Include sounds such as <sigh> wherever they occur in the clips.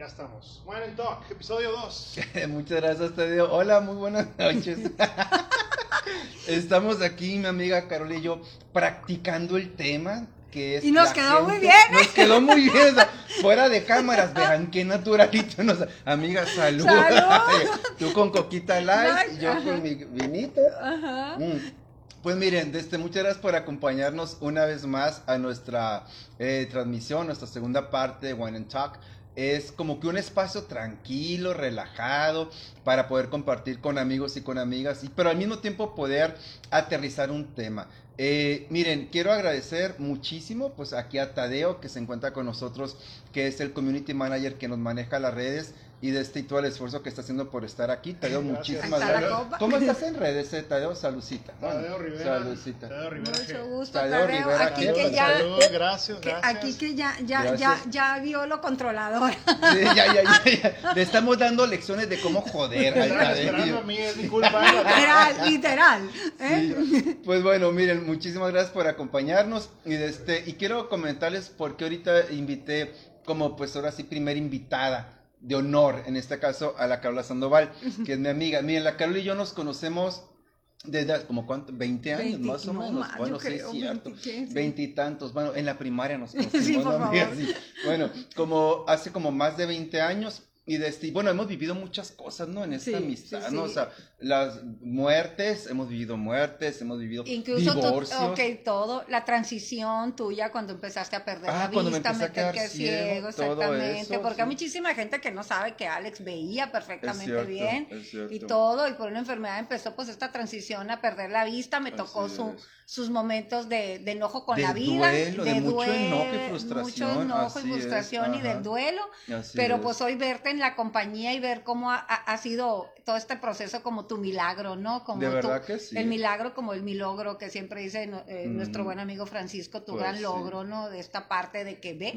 Ya estamos. Wine and Talk, episodio 2. <laughs> Muchas gracias, Tadeo. Hola, muy buenas <laughs> noches. Estamos aquí, mi amiga Carol y yo, practicando el tema que es. Y nos quedó muy bien. Nos quedó muy bien. o sea, <laughs> fuera de cámaras, vean qué naturalito. Nos... Amiga, salud. Salud. Tú con coquita light, y yo ajá. con mi vinito. Ajá. Mm. Pues miren, desde, muchas gracias por acompañarnos una vez más a nuestra eh, transmisión, nuestra segunda parte de Wine and Talk. Es como que un espacio tranquilo, relajado, para poder compartir con amigos y con amigas, y, pero al mismo tiempo poder aterrizar un tema. Eh, miren, quiero agradecer muchísimo pues aquí a Tadeo que se encuentra con nosotros, que es el community manager que nos maneja las redes y de este y todo el esfuerzo que está haciendo por estar aquí. Tadeo, Gracias. muchísimas gracias. ¿Cómo estás <laughs> en redes, eh, Tadeo? Salucita. Tadeo Rivera. Salucita. Tadeo Rivera. Mucho gusto, Tadeo Tadeo. Rivera, Aquí ¿qué que ya, Salud, gracias, que gracias. aquí que ya, ya, ya, Gracias. ya vio lo controlador. <laughs> Sí, ya, ya, ya, ya. Le estamos dando lecciones de cómo joder al esperando a Tadeo. mí, es mi culpa. literal, literal. ¿eh? Sí. Pues bueno, miren, muchísimas gracias por acompañarnos y de este y quiero comentarles por qué ahorita invité como pues ahora sí primera invitada de honor, en este caso a la Carola Sandoval, que es mi amiga. Miren, la Carola y yo nos conocemos desde como cuánto, 20 años más o no, menos. más, bueno, sí, creo, cierto. veinte, ¿qué? Sí. Veintitantos, bueno, en la primaria nos <laughs> conocimos. Sí, por ¿no, amiga? favor. Sí. Bueno, como hace como más de 20 años y y bueno, hemos vivido muchas cosas, ¿no? En esta Sí, amistad, ¿no? O sea, las muertes, hemos vivido muertes, hemos vivido Incluso divorcios. ok, todo, la transición tuya cuando empezaste a perder Ah, la vista, meterte ciego, ciego, exactamente, eso, porque sí. hay muchísima gente que no sabe que Alex veía perfectamente cierto, bien y todo, y por una enfermedad empezó pues esta transición a perder la vista, me tocó su, sus momentos de, de enojo con De la vida, duelo, de mucho enojo y frustración, mucho enojo y así es, frustración y del duelo, Así pero es. pues hoy verte en la compañía y ver cómo ha- ha sido todo este proceso como tu milagro, ¿no? Como De tu- verdad que sí. el milagro como el milagro que siempre dice eh, Mm. nuestro buen amigo Francisco, tu Pues gran sí. logro, ¿no? De esta parte de que ve,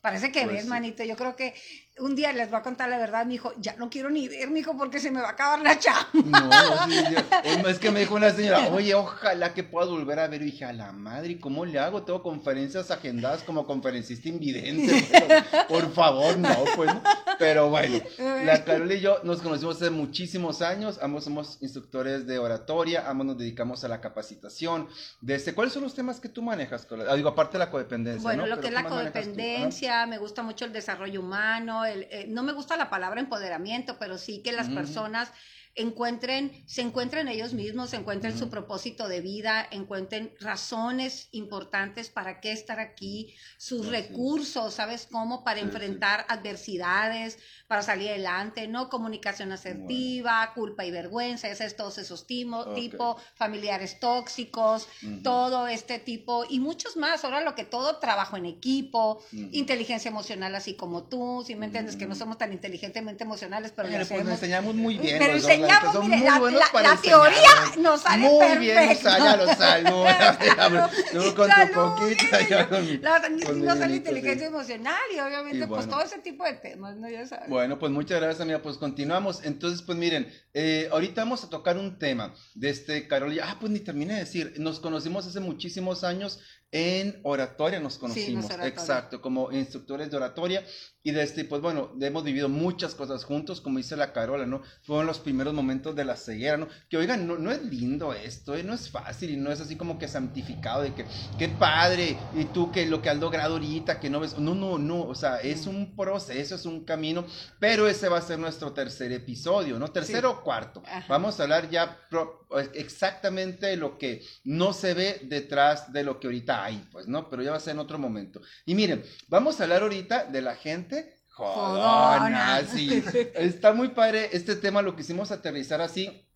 parece que Pues ves, sí. manito. Yo creo que un día les voy a contar la verdad, mi hijo, ya no quiero ni ver, mi hijo, porque se me va a acabar la chamba. No, sí, yo- es que me dijo una señora, oye, ojalá que pueda volver a ver. Y dije, a la madre, ¿y ¿cómo le hago? Tengo conferencias agendadas como conferencista invidente. Pero, por favor, no, pues. Pero bueno, la Carola y yo nos conocimos hace muchísimos años. Ambos somos instructores de oratoria, ambos nos dedicamos a la capacitación. Desde, ¿Cuáles son los temas que tú manejas, Carola? Ah, digo, aparte de la codependencia. Bueno, ¿no? lo que es ¿qué la codependencia, me gusta mucho el desarrollo humano, el, eh, no me gusta la palabra empoderamiento, pero sí que las personas encuentren, se encuentren ellos mismos, se encuentren su propósito de vida, encuentren razones importantes para qué estar aquí, sus recursos, ¿sabes cómo? Para Sí, sí. enfrentar adversidades, para salir adelante, ¿no? Comunicación asertiva, culpa y vergüenza, ese es todos esos Ok. tipo, familiares tóxicos, todo este tipo y muchos más. Ahora lo que todo, trabajo en equipo, inteligencia emocional así como tú, si me entiendes que no somos tan inteligentemente emocionales, pero lo pues enseñamos muy bien. Pero enseñamos, son mire, muy la- buenos la- para la teoría nos sale Muy bien, nos sale a los saludos. Tú con Salud, tu poquita, mire, yo con mi- la- con mi nos sale vinito, inteligencia sí. emocional y obviamente Y pues todo ese tipo de temas, ¿no? Ya sabes. Bueno, pues muchas gracias, amiga. Pues continuamos. Entonces, pues miren, eh, ahorita vamos a tocar un tema de este Carol. Ah, pues ni terminé de decir. Nos conocimos hace muchísimos años en oratoria, nos conocimos. oratoria. Exacto, como instructores de oratoria. Y de este, pues bueno, hemos vivido muchas cosas juntos, como dice la Carola, ¿no? Fueron los primeros momentos de la ceguera, ¿no? Que oigan, no, no es lindo esto, ¿eh? no es fácil y no es así como que santificado de que, qué padre, y tú que lo que has logrado ahorita, que no ves, no, no, no, o sea, es un proceso, es un camino, pero ese va a ser nuestro tercer episodio, ¿no? Tercero o cuarto. Ajá. Vamos a hablar ya pro- exactamente lo que no se ve detrás de lo que ahorita hay, pues, ¿no? Pero ya va a ser en otro momento. Y miren, vamos a hablar ahorita de la gente jodona, Jodona. sí. Está muy padre este tema, lo quisimos aterrizar así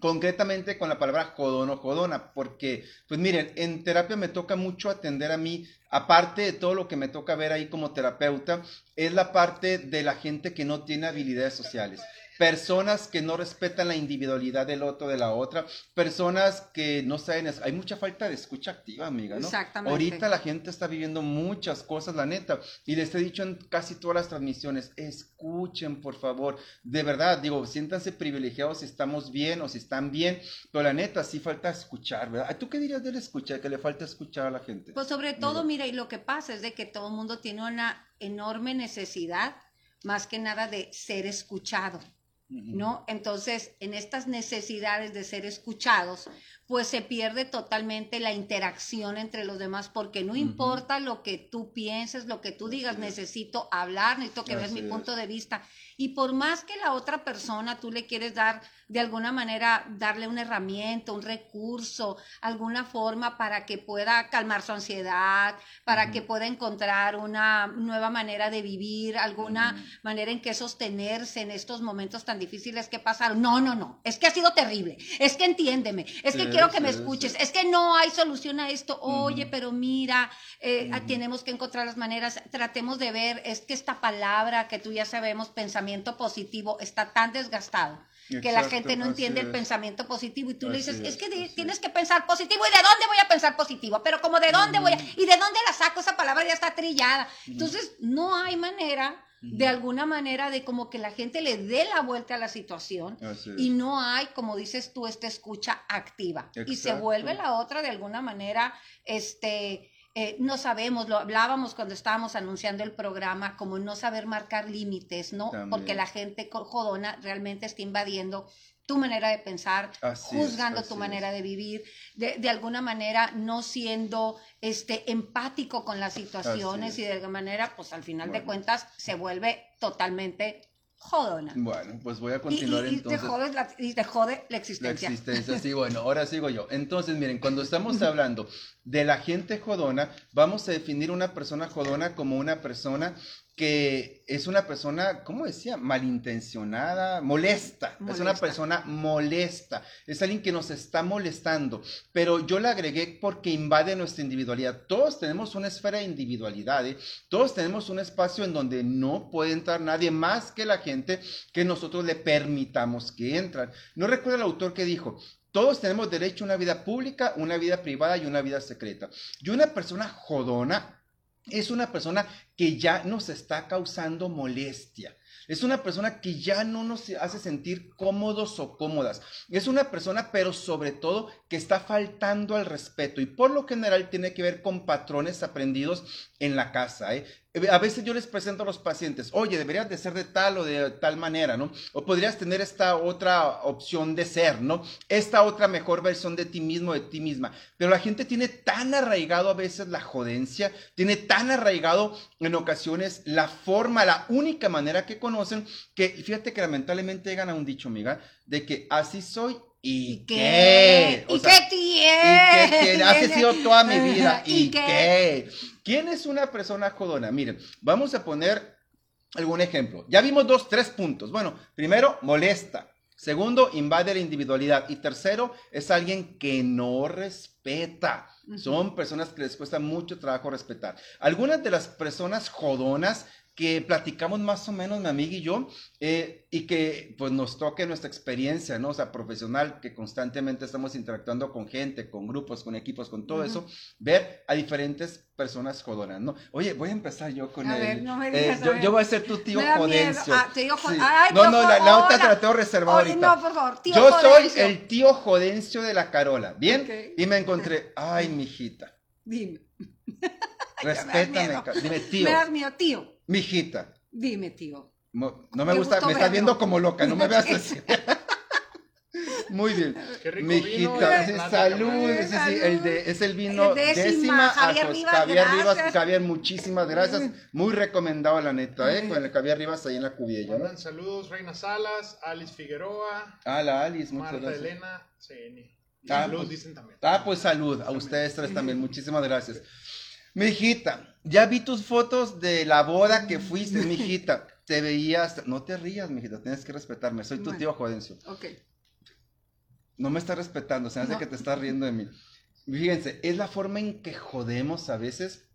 concretamente con la palabra jodón o jodona, porque, pues miren, en terapia me toca mucho atender a mí, aparte de todo lo que me toca ver ahí como terapeuta, es la parte de la gente que no tiene habilidades sociales. Personas que no respetan la individualidad del otro, de la otra, personas que no saben, hay mucha falta de escucha activa, amiga, ¿no? Exactamente. Ahorita la gente está viviendo muchas cosas, la neta, y les he dicho en casi todas las transmisiones, escuchen, por favor, de verdad, digo, siéntanse privilegiados si estamos bien o si están bien, pero la neta, sí falta escuchar, ¿verdad? ¿Tú qué dirías del escuchar, que le falta escuchar a la gente? Pues sobre todo, Mira. mira, y lo que pasa es de que todo el mundo tiene una enorme necesidad más que nada de ser escuchado. ¿No? Entonces, en estas necesidades de ser escuchados, pues se pierde totalmente la interacción entre los demás, porque no importa lo que tú pienses, lo que tú digas, necesito hablar, necesito que veas mi punto de vista. Y por más que la otra persona tú le quieres dar, de alguna manera, darle una herramienta, un recurso, alguna forma para que pueda calmar su ansiedad, para que pueda encontrar una nueva manera de vivir, alguna manera en que sostenerse en estos momentos tan difíciles que pasaron. No, no, no, es que ha sido terrible, es que entiéndeme, es que quiero que me escuches, es. Que no hay solución a esto, oye, pero mira, eh, tenemos que encontrar las maneras, tratemos de ver, es que esta palabra que tú ya sabemos, pensamiento positivo, está tan desgastado que la gente no entiende el pensamiento positivo y tú le dices, es, que tienes que pensar positivo y de dónde voy a pensar positivo, pero como de dónde voy a, y de dónde la saco, esa palabra ya está trillada. Entonces, no hay manera de alguna manera de como que la gente le dé la vuelta a la situación y no hay, como dices tú, esta escucha activa. Y se vuelve la otra de alguna manera, este, eh, no sabemos, lo hablábamos cuando estábamos anunciando el programa, como no saber marcar límites, ¿no? Porque la gente jodona realmente está invadiendo tu manera de pensar, juzgando tu manera de vivir, de, de, alguna manera no siendo este, empático con las situaciones y de alguna manera, pues al final de cuentas se vuelve totalmente jodona. Bueno, pues voy a continuar y, entonces. Te la, y te jode la existencia. La existencia, sí, bueno, ahora sigo yo. Entonces, miren, cuando <laughs> estamos hablando de la gente jodona, vamos a definir una persona jodona como una persona que es una persona, ¿cómo decía? Malintencionada, molesta. Es una persona molesta. Es alguien que nos está molestando. Pero yo la agregué porque invade nuestra individualidad. Todos tenemos una esfera de individualidad. ¿eh? Todos tenemos un espacio en donde no puede entrar nadie más que la gente que nosotros le permitamos que entran. No recuerdo el autor que dijo, todos tenemos derecho a una vida pública, una vida privada y una vida secreta. Y una persona jodona es una persona que ya nos está causando molestia. Es una persona que ya no nos hace sentir cómodos o cómodas. Es una persona, pero sobre todo, que está faltando al respeto y por lo general tiene que ver con patrones aprendidos en la casa. ¿eh? A veces yo les presento a los pacientes, oye, deberías de ser de tal o de tal manera, ¿no? O podrías tener esta otra opción de ser, ¿no? Esta otra mejor versión de ti mismo, de ti misma. Pero la gente tiene tan arraigado a veces la jodencia, tiene tan arraigado en ocasiones la forma, la única manera que conocen, que fíjate que lamentablemente llegan a un dicho, amiga, de que así soy ¿Y qué? ¿Y qué tiene? ¿Y qué tiene? Así sido toda mi vida. ¿Y, qué? ¿Quién es una persona jodona? Miren, vamos a poner algún ejemplo. Ya vimos dos, tres puntos. Bueno, primero, molesta. Segundo, invade la individualidad. Y tercero, es alguien que no respeta. Son personas que les cuesta mucho trabajo respetar. Algunas de las personas jodonas que platicamos más o menos mi amiga y yo eh, y que pues nos toque nuestra experiencia, ¿no? O sea, profesional, que constantemente estamos interactuando con gente, con grupos, con equipos, con todo eso, ver a diferentes personas jodonas, ¿no? Oye, voy a empezar yo con a el... Ver, no me eh, digas, yo, yo, voy a ser tu tío Jodencio. Ah, tío sí. Ay, no, no, la, la, otra te la tengo reservada Oye, ahorita. no, por favor, tío yo Jodencio. soy el tío Jodencio de la Carola, ¿bien? Ok. Y me encontré, ay, mijita, <laughs> Dime. Respétame, dime tío, Me das miedo, tío. mijita. Dime, tío. No me gusta, me estás viendo como loca, no me veas <laughs> así. <laughs> Muy bien. Qué rico Mijita, vino, eh, salud, plática. sí, sí, el de, es el vino El décima, décima, Javier Ajos- Rivas, Javier Rivas, gracias. Javier, muchísimas gracias, muy recomendado la neta, eh, con el Javier Rivas ahí en la cubilla, ¿no? Saludos Reina Salas, Alice Figueroa, Ah, la Alice, muchas Marta gracias. Elena, CN. Y Ah, salud pues- dicen también. Ah, pues salud, a ustedes tres también, <laughs> muchísimas gracias. Mijita, ya vi tus fotos de la boda que fuiste, <laughs> mijita. Te veías, no te rías, mijita, tienes que respetarme, soy tu Bueno. tío Jodencio. Ok. No me estás respetando, se me hace No. que te estás riendo de mí. Fíjense, es la forma en que jodemos a veces,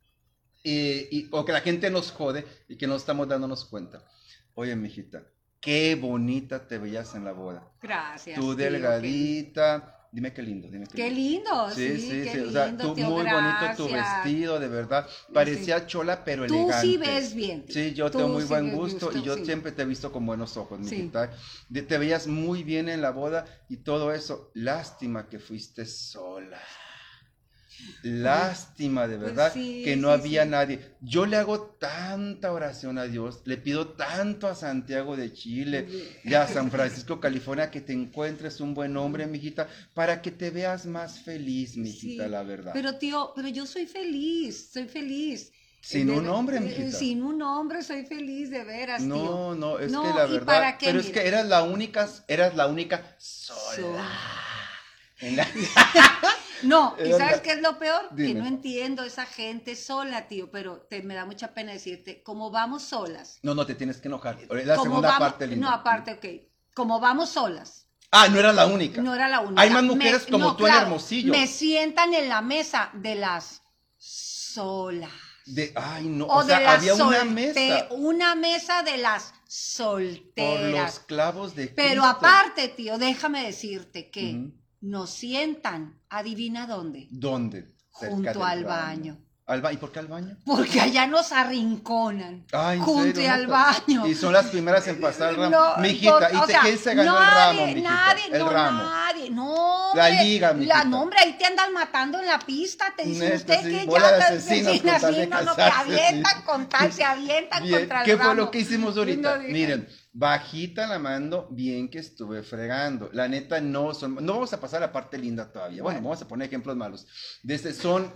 eh, y- o que la gente nos jode y que no estamos dándonos cuenta. Oye, mijita, qué bonita te veías en la boda. Gracias. Tú delgadita, dime qué lindo, dime qué, Qué lindo. lindo, Sí, sí, sí, qué sí, lindo, o sea, tú tío, muy bonito tu vestido, de verdad. Parecía chola, pero Tú elegante. sí ves bien. Sí, yo Tú tengo muy sí buen gusto y yo sí. siempre te he visto con buenos ojos. De- Te veías muy bien en la boda y todo eso. Lástima que fuiste sola. Lástima, de Pues verdad, sí, que no sí, había sí. nadie. Yo le hago tanta oración a Dios, le pido tanto a Santiago de Chile y a San Francisco, California, que te encuentres un buen hombre, mijita, para que te veas más feliz, mijita, la verdad. Pero tío, pero yo soy feliz, soy feliz. Sin De- un hombre, eh, mijita. Sin un hombre soy feliz, de veras, tío. No, no, es No, que la ¿y verdad, qué? pero es que eras la única, eras la única sola. Sola. En la- <laughs> No, <laughs> ¿y sabes la- qué es lo peor? Dime. Que no entiendo esa gente sola, tío, pero te, me da mucha pena decirte, como vamos solas. No, no te tienes que enojar. Es la como segunda vamos, parte, linda. No, aparte, ok. Como vamos solas. Ah, no era la única. No era la única. Hay más mujeres como tú en Hermosillo. Me sientan en la mesa de las solas. De, ay, no, O, o, sea, de las había una mesa Una mesa de las por los solteras. clavos de Pero aparte, tío, déjame decirte que. Nos sientan, adivina dónde, ¿Dónde? Cerca junto al baño. ¿Al ba- ¿Y por qué al baño? Porque allá nos arrinconan. Ay, ¿en junto serio, al baño. Y son las primeras en pasar el <laughs> ramo. No, mijita, ¿y o sea, quién se ganó nadie, el ramo, mijita? Nadie, el no, ramo. nadie, no, La hombre. liga, mijita. La, no, hombre, ahí te andan matando en la pista, te dicen Neta, usted sí, que de ya asesinos con tal de así, no, no, que avientan con tal, se avientan Bien, contra el ¿Qué fue lo que hicimos ahorita? No. Miren, bajita la mando, bien que estuve fregando. La neta no son, no vamos a pasar a la parte linda todavía. Bueno, Bueno. vamos a poner ejemplos malos. Desde son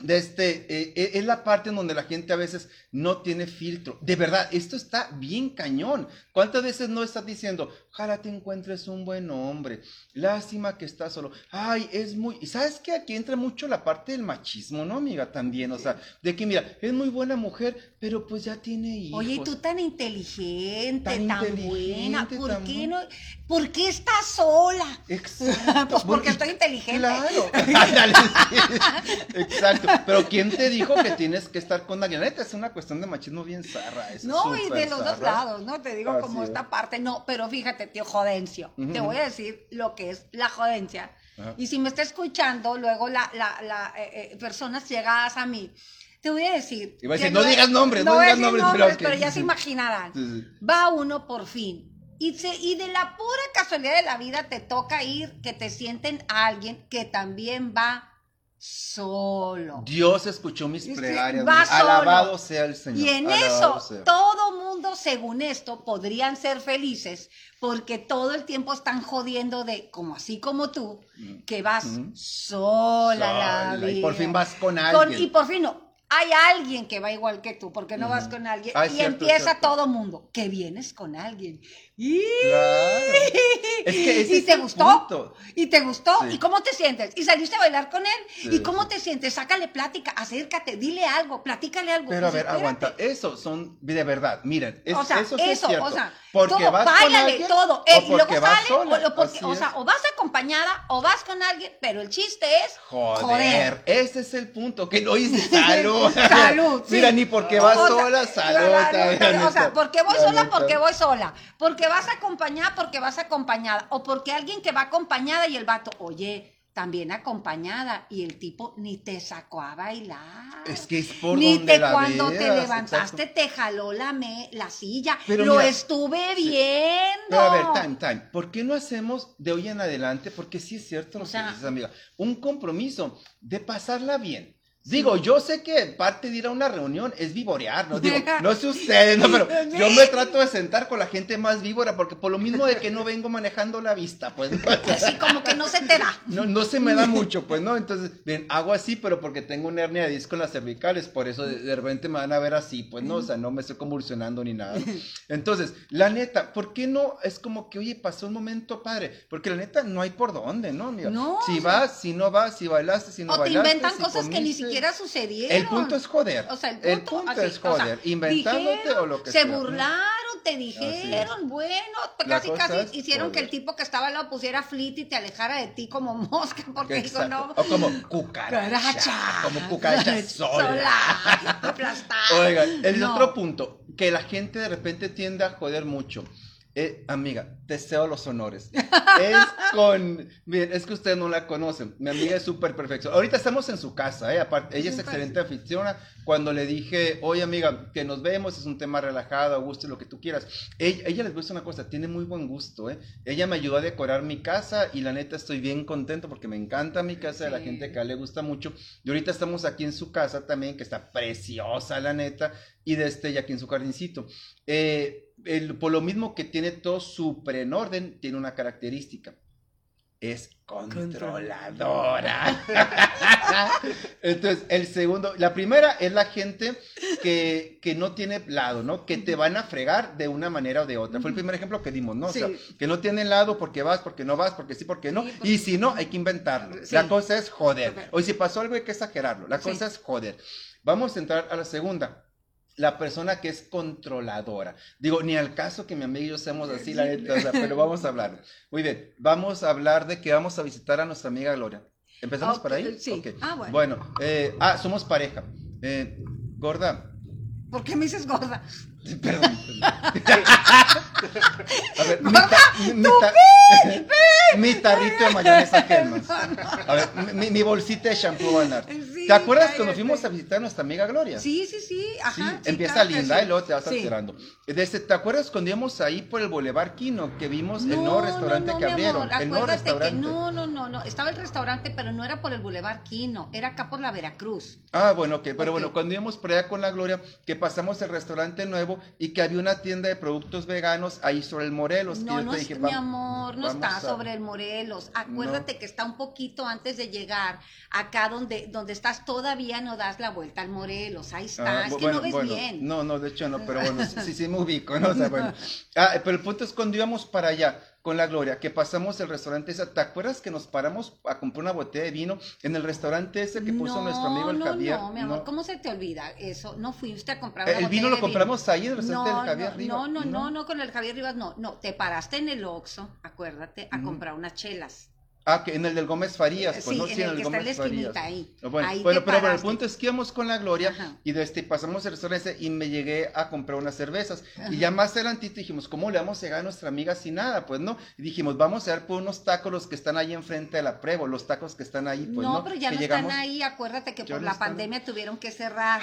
de este, eh, eh, es la parte en donde la gente a veces no tiene filtro. De verdad, esto está bien cañón. ¿Cuántas veces no estás diciendo, ojalá te encuentres un buen hombre? Lástima que estás solo. Ay, es muy... ¿Y sabes que aquí entra mucho la parte del machismo, ¿no, amiga? También, o sea, de que mira, es muy buena mujer, pero pues ya tiene hijos. Oye, y tú tan inteligente, Tan tan, inteligente, buena, ¿por tan qué bu- no? ¿Por qué estás sola? Exacto. <laughs> Pues porque estoy inteligente. Claro. <laughs> Exacto. Pero ¿quién te dijo que tienes que estar con alguien? Es una cuestión de machismo bien zarra. es No, y de los dos lados, ¿no? Te digo como es. esta parte, no, pero fíjate, tío, jodencio. Ujú, Te ujú. voy a decir lo que es la jodencia. Ajá. Y si me está escuchando, luego la, la, la, eh, eh, personas llegadas a mí, te voy a decir. Iba a decir, no digas nombres, no a digas decir nombres, pero ok, ya se imaginarán. Sí, sí. Va uno por fin. Y, se, y de la pura casualidad de la vida te toca ir que te sienten a alguien que también va solo. Dios escuchó mis plegarias. Alabado sea el Señor. Y en alabado eso, sea. todo mundo, según esto, podrían ser felices porque todo el tiempo están jodiendo de, como así como tú, Mm. que vas Mm. sola la y por fin vas con Con- alguien. y por fin no. Hay alguien que va igual que tú, porque no vas con alguien. Ah, y cierto, empieza cierto. todo mundo, que vienes con alguien. Y, Claro. Es que ese ¿Y te gustó? ¿Y te gustó? Sí. ¿Y cómo te sientes? ¿Y saliste a bailar con él? Sí, ¿Y cómo te sientes? Sácale plática, acércate, dile algo, platícale algo. Pero a Pues ver, espérate. aguanta. Eso son de verdad. Miren, es- o sea, eso eso, sí es cierto. o sea, porque todo, vas con báilale, alguien todo. o Eh, y luego sale, sola, o, porque- sea, o vas acompañada o vas con alguien, pero el chiste es Joder, ese es el punto, que lo dices, <laughs> salud. <laughs> Salud. <laughs> Mira, ni porque vas sola, salud. o sea, porque voy La sola, porque voy sola. Porque vas acompañada, porque vas acompañada. O porque alguien que va acompañada y el vato, oye, también acompañada. Y el tipo ni te sacó a bailar. Es que es por Ni donde te la cuando te veas, levantaste exacto. te jaló la, me, la silla. Pero Lo mira, estuve viendo. Pero a ver, time, time. ¿Por qué no hacemos de hoy en adelante? Porque sí es cierto lo O que sea- dices, amiga. Un compromiso de pasarla bien. Digo, yo sé que parte de ir a una reunión es vivorear, ¿no? Digo, <laughs> no sé ustedes, no, pero yo me trato de sentar con la gente más víbora porque por lo mismo de que no vengo manejando la vista, pues. ¿no? <laughs> Así como que no se te da. No, no se me da mucho, pues, ¿no? Entonces, bien, hago así, pero porque tengo una hernia de disco en las cervicales, por eso de, de repente me van a ver así, pues, ¿no? O sea, no me estoy convulsionando ni nada. <laughs> Entonces, la neta, ¿por qué no? Es como que, oye, pasó un momento padre, porque la neta no hay por dónde, ¿no? Mira, No, si vas, si no vas, si bailaste, si no o te bailaste. inventan si cosas que ni comiste. Siquiera sucedieron. El punto es joder. O sea, el el punto, punto así, es o sea, joder, inventándote dijeron, o lo que se sea. ¿no? burlaron, te dijeron, bueno, pues casi casi hicieron que el tipo que estaba al lado pusiera flit y te alejara de ti como <laughs> mosca, porque dijo, Exacto. no, O como cucaracha. Como cucaracha <laughs> sola. sola, aplastada. Oigan, el No. otro punto, que la gente de repente tiende a joder mucho. Eh, amiga, te cedo los honores. <laughs> es con, miren, es que ustedes no la conocen, mi amiga es súper perfecta. Ahorita estamos en su casa, ¿eh? Aparte, ella es excelente aficionada. Cuando le dije, oye amiga, que nos vemos, es un tema relajado, a gusto, lo que tú quieras. Ella, ella les voy a decir una cosa, tiene muy buen gusto, ¿eh? Ella me ayudó a decorar mi casa y la neta estoy bien contento porque me encanta mi casa, de la gente que le gusta mucho. Y ahorita estamos aquí en su casa también, que está preciosa, la neta, y desde este, y aquí en su jardincito. Eh, por lo mismo que tiene todo súper en orden, tiene una característica. Es controladora. Entonces, el segundo, la primera es la gente que, que, no tiene lado, ¿no? Que te van a fregar de una manera o de otra. Fue el primer ejemplo que dimos, ¿no? O sea, que no tienen lado porque vas, porque no vas, porque sí, porque no. Y si no, hay que inventarlo. La cosa es joder. Hoy si pasó algo hay que exagerarlo. La cosa es joder. Vamos a entrar a la segunda la persona que es controladora. Digo, ni al caso que mi amigo y yo seamos así, la neta, pero vamos a hablar. Muy bien, vamos a hablar de que vamos a visitar a nuestra amiga Gloria. ¿Empezamos por ahí? Sí. Ah, bueno. Bueno, eh, ah, somos pareja. Eh, gorda. ¿Por qué me dices gorda? Perdón. <laughs> a ver, mi, tarrito de mayonesa Hellmann's. <laughs> A ver, mi, bolsita de shampoo Van ¿Te acuerdas cuando fuimos a visitar a nuestra amiga Gloria? Sí, sí, sí. Ajá. empieza linda y luego te vas alterando. ¿Te acuerdas cuando íbamos ahí por el Boulevard Quino que vimos el nuevo restaurante que abrieron? el nuevo restaurante. Que no, no, no, no. Estaba el restaurante, pero no era por el Boulevard Quino, era acá por la Veracruz. Ah, bueno, ok. Pero bueno, cuando íbamos por allá con la Gloria, que pasamos el restaurante nuevo y que había una tienda de productos veganos ahí sobre el Morelos. No, no, mi amor, no está sobre el Morelos. Acuérdate que está un poquito antes de llegar acá donde, donde estás todavía no das la vuelta al Morelos, ahí está, ah, es que no ves bien. No, no, de hecho no, pero bueno, sí, sí, me ubico, ¿no? O sea, bueno. <laughs> Ah, pero el punto es cuando íbamos para allá con la Gloria, que pasamos el restaurante ese, ¿te acuerdas que nos paramos a comprar una botella de vino en el restaurante ese que puso nuestro amigo el Javier? No, mi amor, ¿cómo se te olvida eso? No fuiste a comprar El vino lo compramos ahí en el restaurante del Javier Rivas. No, no, no, no, con el Javier Rivas, no, no, te paraste en el Oxxo, acuérdate, a comprar unas chelas. Ah, que en el del Gómez Farías, pues no, sí, en el, que Gómez está Farías. Ahí. Bueno, bueno pero bueno, el punto es que íbamos con la Gloria y este, pasamos el restaurante y me llegué a comprar unas cervezas. Y ya más adelantito dijimos, ¿cómo le vamos a llegar a nuestra amiga sin nada? Pues no. Y dijimos, vamos a ir por unos tacos los que están ahí enfrente de la Prevo, los tacos que están ahí, pues no. No, pero ya no están ahí, acuérdate que por la pandemia tuvieron que cerrar.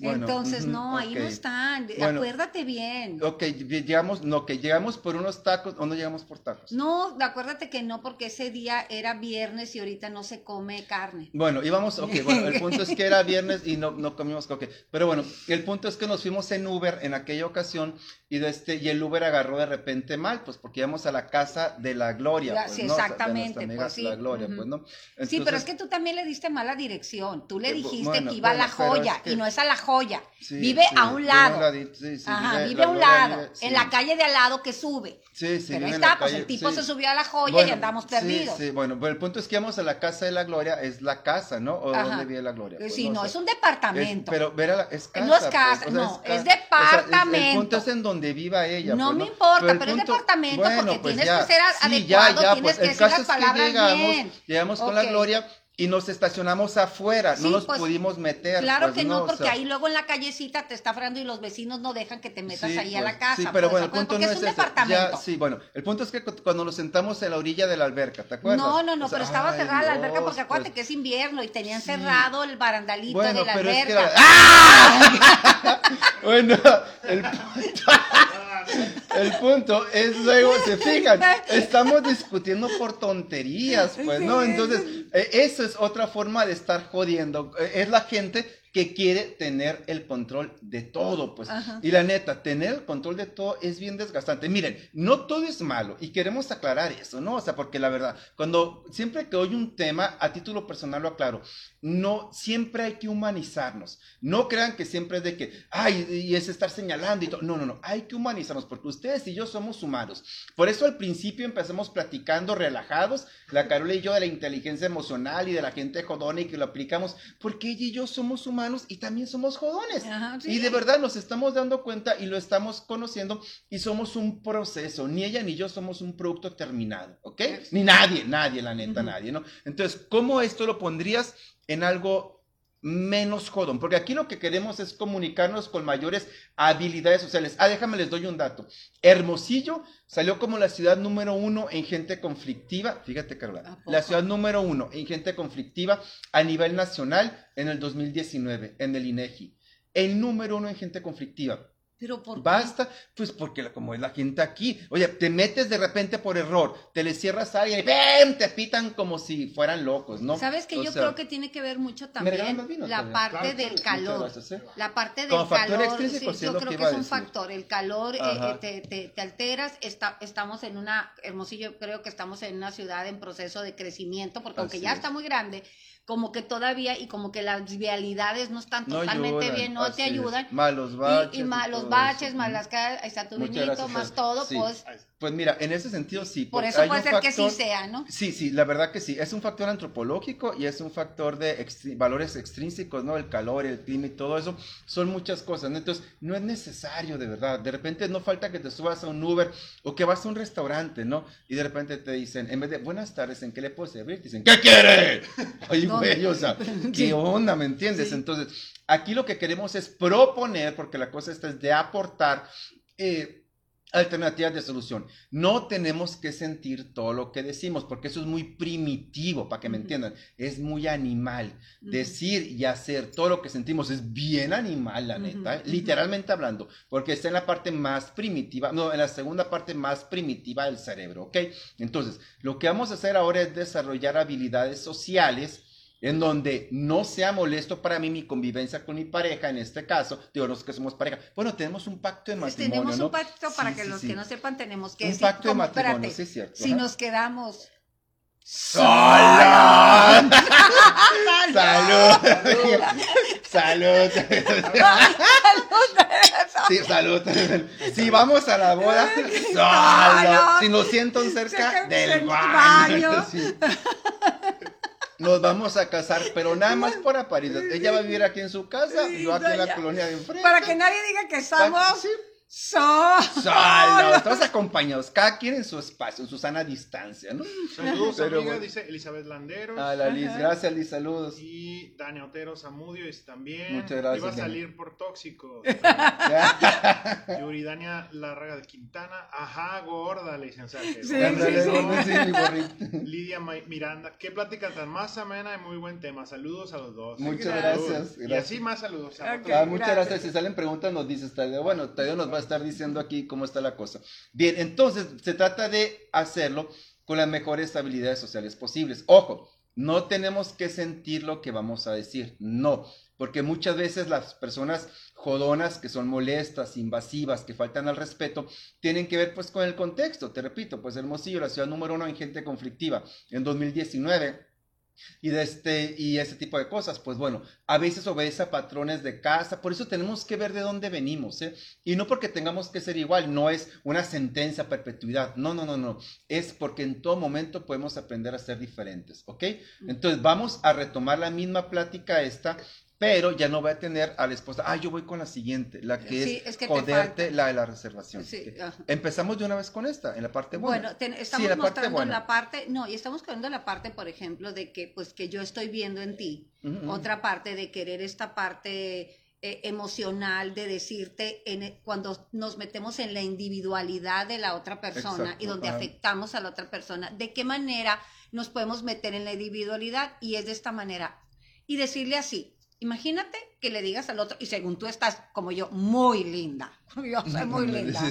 Entonces, no, ahí no están. acuérdate bien. Ok, llegamos, no, que llegamos por unos tacos o no llegamos por tacos. No, acuérdate que no, porque ese día era viernes y ahorita no se come carne. Bueno, íbamos, ok, bueno, el punto es que era <laughs> viernes y no, no comimos coque. Pero bueno, el punto es que nos fuimos en Uber en aquella ocasión y, de este, y el Uber agarró de repente mal, pues porque íbamos a la casa de la Gloria. Pues, sí, exactamente. pues, sí. La Gloria, pues, ¿no? sí, pero es que tú también le diste mala dirección. Tú le eh, dijiste que iba a la joya y no es a la joya. vive a un lado. Ajá, vive, a un lado, en la calle de al lado que sube. Sí, sí. Pero ahí está, pues el tipo se subió a la joya y andamos perdidos. Sí, bueno, pero el punto es que íbamos a la casa de la Gloria, es la casa, ¿no? ¿O dónde vive la Gloria? Pues, sí, no, es un departamento. pero ver la, es casa. No es casa, pues, no, es, departamento. el punto es en donde viva ella. No pues, me importa, pero, es departamento porque tienes que ser adecuado, tienes que decir las palabras bien. Llegamos con la Gloria y nos estacionamos afuera, no nos pues, pudimos meter. Claro pues, que no, porque ahí luego en la callecita te está fregando y los vecinos no dejan que te metas ahí a la pues, casa. Sí, pero bueno, el punto no es, es Ya, sí, bueno, el punto es que cuando nos sentamos en la orilla de la alberca, ¿te acuerdas? No, no, no, pero estaba cerrada la alberca porque acuérdate que es invierno y tenían cerrado el barandalito de la alberca. ¡Ah! <laughs> bueno, el punto... El punto es luego, se fijan, <laughs> estamos discutiendo por tonterías, pues, ¿no? Entonces, eh, eso es otra forma de estar jodiendo. Eh, es la gente que quiere tener el control de todo, pues. Y la neta, tener el control de todo es bien desgastante. Miren, no todo es malo y queremos aclarar eso, ¿no? O sea, porque la verdad, cuando siempre que oye un tema, a título personal lo aclaro, no, siempre hay que humanizarnos. No crean que siempre es de que, ay, y es estar señalando y todo. No, no, no, hay que humanizarnos porque ustedes y yo somos humanos. Por eso al principio empezamos platicando relajados, la Carola y yo de la inteligencia emocional y de la gente jodona y que lo aplicamos, porque ella y yo somos humanos y también somos jodones. Y de verdad nos estamos dando cuenta y lo estamos conociendo y somos un proceso. Ni ella ni yo somos un producto terminado, ¿ok? Ni nadie, nadie, la neta, nadie, ¿no? Entonces, ¿cómo esto lo pondrías en algo menos jodón, porque aquí lo que queremos es comunicarnos con mayores habilidades sociales. Ah, déjame les doy un dato. Hermosillo salió como la ciudad número uno en gente conflictiva, fíjate Carla, la ciudad número uno en gente conflictiva a nivel nacional en el 2019, en el INEGI. El número uno en gente conflictiva. Pero por Basta, pues porque la- como es la gente aquí, oye, te metes de repente por error, te le cierras a alguien y ¡pam! te pitan como si fueran locos, ¿no? Sabes que O yo sea, creo que tiene que ver mucho también vino la también. parte Claro, del calor. gracias, ¿eh? La parte del Como calor, extrínseco, sí, yo creo que es un factor. El calor eh, eh, te, te- te alteras. Está, estamos en una, Hermosillo, creo que estamos en una ciudad en proceso de crecimiento, porque aunque ya es. está muy grande, como que todavía, y como que las vialidades no están no totalmente bien, no te ayudan. Más los Y- baches. y, y los todo baches, eso. más las ahí está tu Muchas vinito, gracias, más todo, Sí. pues Pues mira, en ese sentido sí. por eso puede ser que sí factor- sea, ¿no? Sí, sí, la verdad que sí. Es un factor antropológico y es un factor de valores extrínsecos, ¿no? El calor, el clima y todo eso. Son muchas cosas, ¿no? Entonces, no es necesario, de verdad. De repente no falta que te subas a un Uber o que vas a un restaurante, ¿no? Y de repente te dicen, en vez de buenas tardes, ¿en qué le puedo servir? Te dicen, ¿qué quiere? <laughs> Ay, güey, o sea. <laughs> ¿qué onda? ¿Me entiendes? Sí. Entonces, aquí lo que queremos es proponer, porque la cosa esta es de aportar. eh, alternativas de solución. No tenemos que sentir todo lo que decimos, porque eso es muy primitivo, para que me entiendan. Es muy animal. Decir y hacer todo lo que sentimos es bien animal, la neta, ¿eh? literalmente hablando, porque está en la parte más primitiva, no, en la segunda parte más primitiva del cerebro, ¿ok? Entonces, lo que vamos a hacer ahora es desarrollar habilidades sociales en donde no sea molesto para mí mi convivencia con mi pareja, en este caso, digo, no es que somos pareja, bueno, tenemos un pacto de matrimonio, tenemos ¿no? un pacto para Sí, que sí, los sí. que no sepan tenemos que Un decir pacto de matrimonio, espérate, sí es cierto. si ajá. nos quedamos <laughs> ¡Salud! <laughs> ¡Salud! ¡Salud! Sí, salud. Si vamos a la boda, no. Si nos sientan cerca del baño. Nos vamos a casar, pero nada más por apariencia. Ella va a vivir aquí en su casa, Sí, yo aquí en la ya. colonia de enfrente. para que nadie diga que somos Sí. So- Salud. Todos acompañados, cada quien en su espacio, en su sana distancia, ¿no? Saludos, Pero amiga, bueno. dice Elizabeth Landeros. A la Liz, Ajá. gracias Liz, saludos. Y Dani Otero Zamudio dice también. Muchas gracias, Iba a Dani. salir por tóxicos. <laughs> Ya. Yuridania Larraga de Quintana. Ajá, gorda, le dicen Sánchez. Sí, sí, sí. ¿dónde sí, mi borrito? Lidia Ma- Miranda. Qué plática tan más amena y muy buen tema. Saludos a los dos. Muchas gracias, Y así más saludos. Ah, muchas gracias. gracias. Si salen preguntas, nos dices. Bueno, Tadeo nos va estar diciendo aquí cómo está la cosa. Bien, entonces se trata de hacerlo con las mejores habilidades sociales posibles. Ojo, no tenemos que sentir lo que vamos a decir. No, porque muchas veces las personas jodonas que son molestas, invasivas, que faltan al respeto, tienen que ver pues con el contexto. Te repito, pues Hermosillo, la ciudad número uno en gente conflictiva en 2019 y de este y ese tipo de cosas. Pues bueno a veces obedece a patrones de casa. Por eso tenemos que ver de dónde venimos ¿eh? y no porque tengamos que ser igual no es una sentencia a perpetuidad. No no no no. Es porque en todo momento podemos aprender a ser diferentes ¿ok? entonces vamos a retomar la misma plática esta pero ya no voy a tener a la esposa ah yo voy con la siguiente la que Sí, es, es que joderte la de la reservación Sí, empezamos de una vez con esta en la parte buena. Bueno, ten- Sí, estamos la parte mostrando buena. la parte, no, y estamos mostrando la parte, por ejemplo, de que, pues, que yo estoy viendo en ti, otra parte de querer esta parte eh, emocional de decirte en cuando nos metemos en la individualidad de la otra persona Exacto, y donde ajá. afectamos a la otra persona, de qué manera nos podemos meter en la individualidad y es de esta manera. Y decirle así. Imagínate que le digas al otro, y según tú estás como yo, muy linda, <laughs> yo soy muy linda,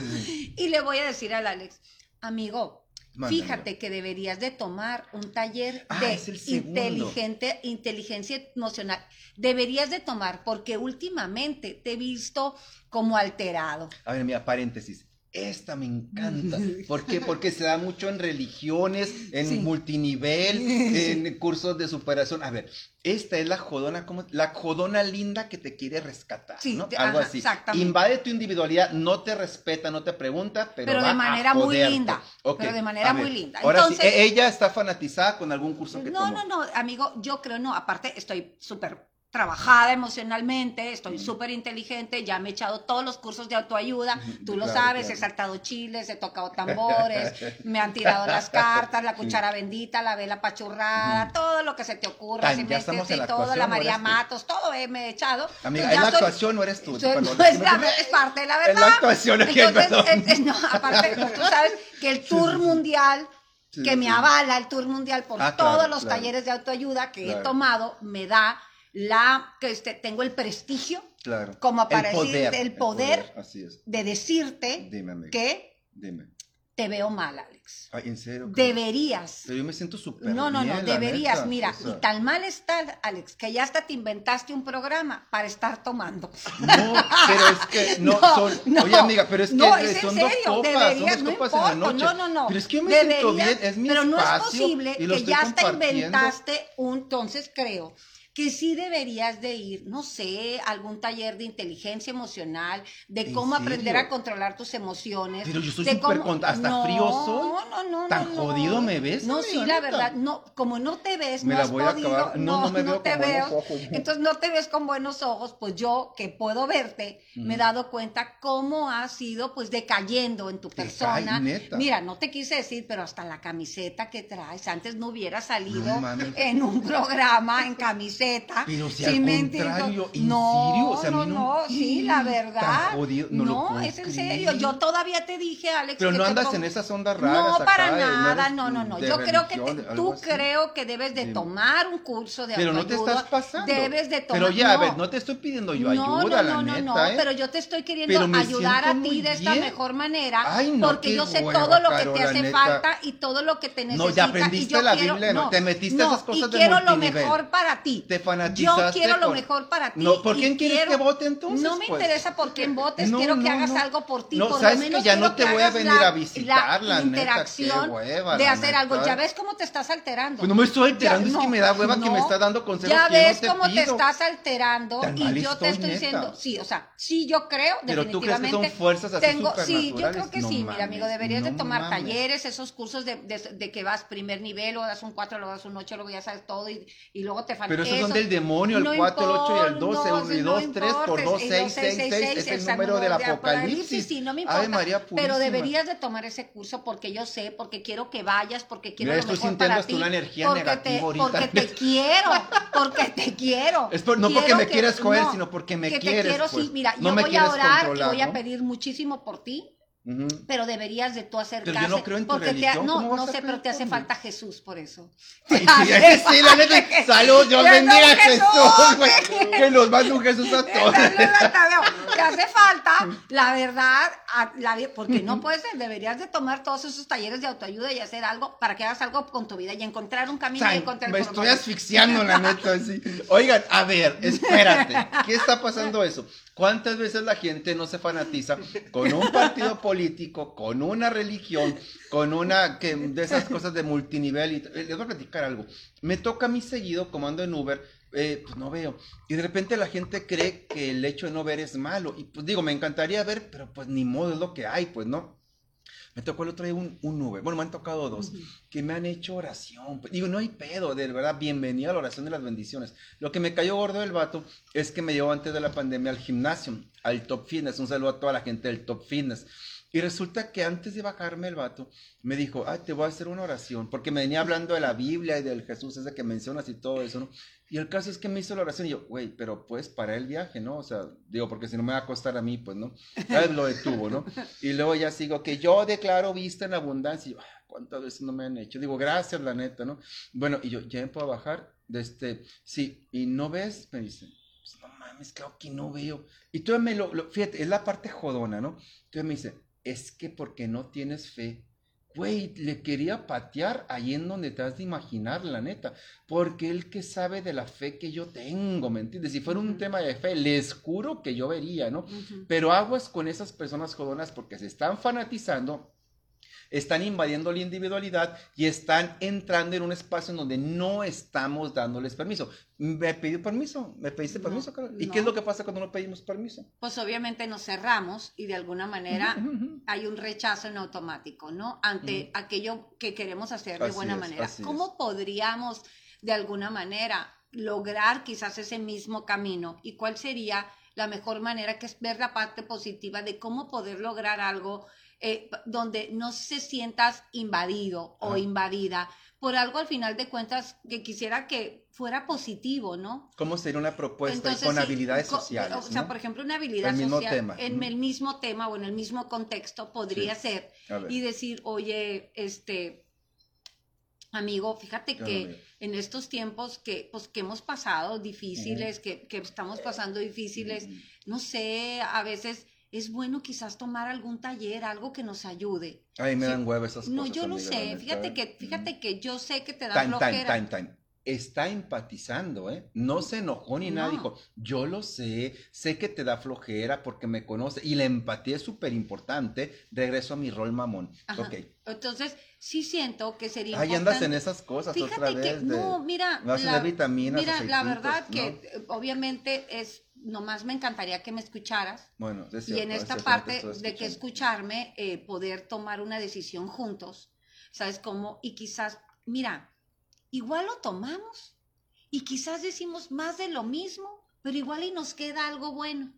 y le voy a decir al Alex, amigo, Mándamelo. Fíjate que deberías de tomar un taller Ah, de inteligente, inteligencia emocional. Deberías de tomar porque últimamente te he visto como alterado. A ver, mira, paréntesis. Esta me encanta. <laughs> ¿Por qué? Porque se da mucho en religiones, en Sí. multinivel, <laughs> en cursos de superación. A ver, esta es la jodona, ¿cómo? La jodona linda que te quiere rescatar, Sí, ¿no? te- Algo ajá, así. Invade tu individualidad, no te respeta, no te pregunta, pero, Pero de a manera muy linda, pero de manera muy linda. Ahora Entonces- sí, e- ella está fanatizada con algún curso que No, tomó. no, no, amigo, yo creo no. Aparte, estoy súper trabajada emocionalmente, estoy súper inteligente, ya me he echado todos los cursos de autoayuda, tú lo Claro, sabes, claro. he saltado chiles, he tocado tambores, <laughs> me han tirado las cartas, la cuchara bendita, la vela pachurrada, todo lo que se te ocurra, si me- todo, la actuación, ¿no María? Matos, todo eh, me he echado. Amiga, ¿es la actuación o eres tú? soy- Perdón. no, es, la- es parte de <laughs> la verdad. Es la actuación, ok, Entonces, es- es- no, aparte, <laughs> tú sabes que el tour mundial Sí, que sí. me avala el tour mundial por Ah, todos claro, los talleres de autoayuda que he tomado me da la que este, tengo el prestigio Claro. como para el decir poder, el poder Así es. de decirte Dime, que Dime. te veo mal, Alex. Ay, ¿en serio? Deberías. Pero yo me siento súper No, no, no, deberías. neta. Mira, O sea, y tan mal está, Alex, que ya hasta te inventaste un programa para estar tomando. No, pero es que <laughs> no, No, son. no. Oye, amiga, pero es que No, es- es en son serio, dos copas, deberías, son no dos copas en la importa, noche. no, no, no. Pero es que yo me siento Deberías, bien, es mi Pero no es posible que ya hasta inventaste un, entonces creo que sí deberías de ir, no sé, a algún taller de inteligencia emocional, de ¿En cómo aprender a controlar tus emociones. Pero yo soy súper cómo- hasta no, frío soy. No, no, no. ¿Tan no. jodido me ves, No, sí, la verdad, no, como no te ves, Me no la has voy a podido, acabar. No, no me veo te con buenos veo. ojos. Entonces no te ves con buenos ojos, pues yo que puedo verte, me he Ujú. dado cuenta cómo has ido pues decayendo en tu persona. Mira, no te quise decir, pero hasta la camiseta que traes, antes no hubiera salido en un programa en <laughs> camiseta. Pero si al me entiendo. contrario, ¿en no, serio? O sea, a no, mí no, no- sí, la verdad. Jodido, no es en serio. Yo todavía te dije, Alex. Pero que no andas en esas ondas raras. no, acá, para nada, no, no, no. Yo creo que te- tú así. creo que debes de tomar un curso de Pero no te estás pasando. Debes de tomar. Pero ya, a no. ver, no te estoy pidiendo yo no, ayuda, no, la no, no, neta, no, ¿eh? pero yo te estoy queriendo ayudar a ti de esta mejor manera, Ay, no, porque yo sé hueva, todo lo que te hace neta. falta y todo lo que te necesita. No, ya y aprendiste yo la quiero- Biblia, ¿no? Te metiste no, esas cosas y de quiero lo mejor para ti. Te Yo fanatizaste quiero lo mejor para ti. No, ¿por quién quieres quiero- que vote entonces, No me pues? interesa por quién votes, No, quiero que hagas algo por ti. No, por sabes lo que menos ya no te que voy a venir la- a visitar, la neta, interacción hueva, de la hacer algo. Ya ves cómo te estás alterando. Pues no me estoy alterando, Ya, es que me da hueva que me está dando consejos Ya que yo ves te cómo te estás alterando Tan y yo te estoy, diciendo, sí, o sea, sí yo creo Pero tú crees que definitivamente. son fuerzas así tengo, sí, yo creo que sí, mira, amigo, deberías de tomar talleres, esos cursos de, que vas primer nivel, o das un 4, luego das un 8, luego ya sabes todo y, luego te Pero esos son del demonio, el No 4, el 8 y el importa, 12, no, 1 y no 2, 3 por importa, 2, y 6, los 6, 6, es el número del de apocalipsis. Sí, no me Ave importa. María pero purísima. deberías de tomar ese curso porque yo sé, porque quiero que vayas, porque quiero Mira, lo mejor para ti. una energía porque negativa te, ahorita. Porque te <laughs> quiero, porque te quiero. Es por- no porque Quiero me que- quieras joder, no, sino porque me que quieres, Te quiero, pues. sí, mira, No yo voy a orar y voy a pedir muchísimo por ti. Pero deberías de tú acercarte. no creo en tu porque te religión, no, ¿cómo vas no a sé, pero te hace falta Jesús por eso. <laughs> Ay, sí, sí, la neta. Salud, Dios bendiga a Jesús, güey. Que nos mande un Jesús a todos. Te hace falta, la verdad, a- la porque no puedes, deberías de tomar todos esos talleres de autoayuda y hacer algo para que hagas algo con tu vida y encontrar un camino y encontrar me estoy asfixiando, la neta, sí. Oigan, a ver, espérate. ¿Qué está pasando eso? ¿Cuántas veces la gente no se fanatiza con un partido político, con una religión, con una que, de esas cosas de multinivel? Y, eh, les voy a platicar algo. Me toca a mí seguido, como ando en Uber, eh, pues no veo. Y de repente la gente cree que el hecho de no ver es malo. Y pues digo, me encantaría ver, pero pues ni modo, es lo que hay, pues no. Me tocó el otro día un, un Uber. Bueno, me han tocado dos que me han hecho oración. Digo, no hay pedo, de verdad, bienvenido a la oración de las bendiciones. Lo que me cayó gordo del vato es que me llevó antes de la pandemia al gimnasio, al Top Fitness. Un saludo a toda la gente del Top Fitness. Y resulta que antes de bajarme el vato, me dijo, ay, te voy a hacer una oración, porque me venía hablando de la Biblia y del Jesús ese que mencionas y todo eso, ¿no? Y el caso es que me hizo la oración y yo, güey, pero pues para el viaje, ¿no? O sea, digo, porque si no me va a costar a mí, pues, ¿no? Ya lo detuvo, ¿no? <laughs> Y luego ya sigo, que yo declaro vista en abundancia. Y yo, "Ah, ¿cuántas veces no me han hecho? Digo, gracias, la neta, ¿no? Bueno, y yo, ¿ya me puedo bajar? De este, sí, y no ves, me dice, pues no mames, claro que no veo. Y tú me lo, lo- fíjate, es la parte jodona, ¿no? Entonces me dice, es que porque no tienes fe. Güey, le quería patear ahí en donde te has de imaginar, la neta. Porque él que sabe de la fe que yo tengo, ¿me entiendes? Si fuera un tema de fe, les juro que yo vería, ¿no? Pero aguas con esas personas jodonas porque se están fanatizando, están invadiendo la individualidad y están entrando en un espacio en donde no estamos dándoles permiso. ¿Me pidió permiso? ¿Me pediste No, permiso, Carol? ¿Y no. qué es lo que pasa cuando no pedimos permiso? Pues obviamente nos cerramos y de alguna manera hay un rechazo en automático, ¿no? Ante aquello que queremos hacer de Así buena es, manera. ¿Cómo podríamos de alguna manera lograr quizás ese mismo camino y cuál sería la mejor manera que es ver la parte positiva de cómo poder lograr algo eh, donde no se sientas invadido o invadida por algo al final de cuentas que quisiera que fuera positivo, ¿no? ¿Cómo sería una propuesta Entonces, con sí, habilidades co- sociales? O sea, ¿no? por ejemplo, una habilidad El mismo social tema. en el mismo tema o en el mismo contexto podría Sí. ser y decir, oye, este amigo, fíjate que en estos tiempos que pues que hemos pasado difíciles, que, que estamos pasando difíciles, no sé, a veces es bueno quizás tomar algún taller, algo que nos ayude. Ay, me dan hueva esas No, cosas. yo lo amiga, la sé, fíjate ¿eh? que, fíjate Ujú. que yo sé que te da Time, time, flojera. time, time. Está empatizando, ¿eh? No se enojó ni nada, No. dijo, yo lo sé, sé que te da flojera porque me conoce. Y la empatía es súper importante. Regreso a mi rol mamón. Ajá. Ok. Entonces, sí siento que sería Ahí andas en importante- esas cosas otra Fíjate que, de- no, mira, vas a dar vitaminas, mira, la verdad ¿no? que eh, obviamente es, nomás me encantaría que me escucharas Bueno, es y en es esta parte de que escucharme, eh, poder tomar una decisión juntos, ¿sabes cómo? Y quizás, mira, igual lo tomamos y quizás decimos más de lo mismo, pero igual y nos queda algo bueno.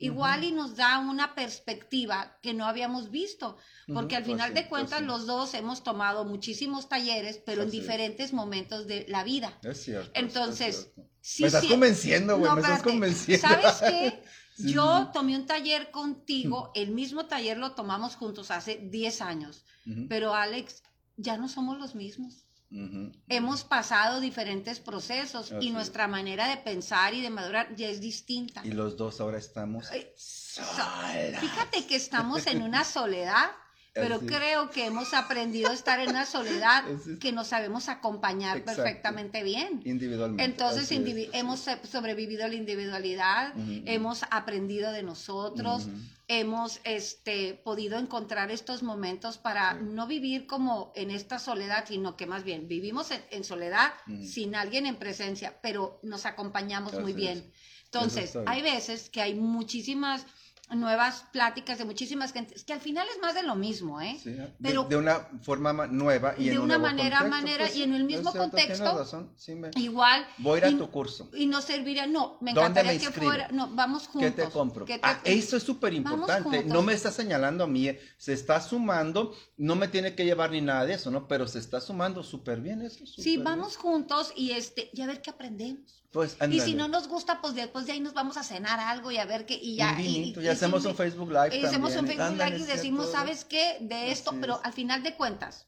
Igual y nos da una perspectiva que no habíamos visto, porque al final de pues cuentas los dos hemos tomado muchísimos talleres, pero en Así diferentes momentos de la vida. Es cierto. es- Entonces, es cierto. Sí, me estás sí- convenciendo, güey, No, me estás convenciendo. ¿Sabes qué? <laughs> Yo tomé un taller contigo, el mismo taller lo tomamos juntos hace 10 años, Ujú, pero Alex, ya no somos los mismos. ujú. Hemos pasado diferentes procesos Así y es. nuestra manera de pensar y de madurar ya es distinta. Y los dos ahora estamos. Ay, solas. Fíjate que estamos en una soledad, pero Así. creo que hemos aprendido a estar en una soledad <laughs> es. que nos sabemos acompañar Exacto. perfectamente bien. Individualmente. Entonces es, indivi- así hemos es. sobrevivido a la individualidad, Ujú. hemos aprendido de nosotros, Ujú. hemos este, podido encontrar estos momentos para Sí. no vivir como en esta soledad, sino que más bien vivimos en, en soledad Ujú. sin alguien en presencia, pero nos acompañamos muy bien. es. Entonces, hay veces que hay muchísimas nuevas pláticas de muchísimas gentes, que al final es más de lo mismo, ¿eh? Sí, Pero- de una forma ma- nueva y De en un una manera- contexto, manera pues y en el mismo cierto, contexto. razón, sí, me- Igual. Voy a ir a tu curso. Y no serviría, no, me ¿Dónde encantaría me que fuera, no, vamos ¿Qué juntos. te compro? ¿Qué te- Ah, eso es súper importante. No me está señalando a mí, eh, se está sumando, no me tiene que llevar ni nada de eso, ¿no? Pero se está sumando súper bien eso. Sí, vamos juntos y este, y a ver qué aprendemos. Pues, Y si no nos gusta, pues después de ahí nos vamos a cenar algo y a ver qué, y ya. Un y- vinito, y- y y hacemos si- un Facebook Live y hacemos un también, Facebook ándale, Live y decimos, cierto. ¿sabes qué? De esto, Así pero es. al final de cuentas,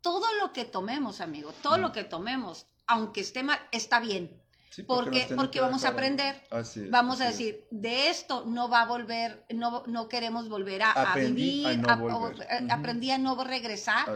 todo lo que tomemos, amigo, todo Mm. lo que tomemos, aunque esté mal, está bien. Porque que vamos a aprender. Así es, Vamos a es. decir, de esto no va a volver, no, no queremos volver a, Aprendí a vivir, no a- volver. a- Ujú. aprendí a no regresar,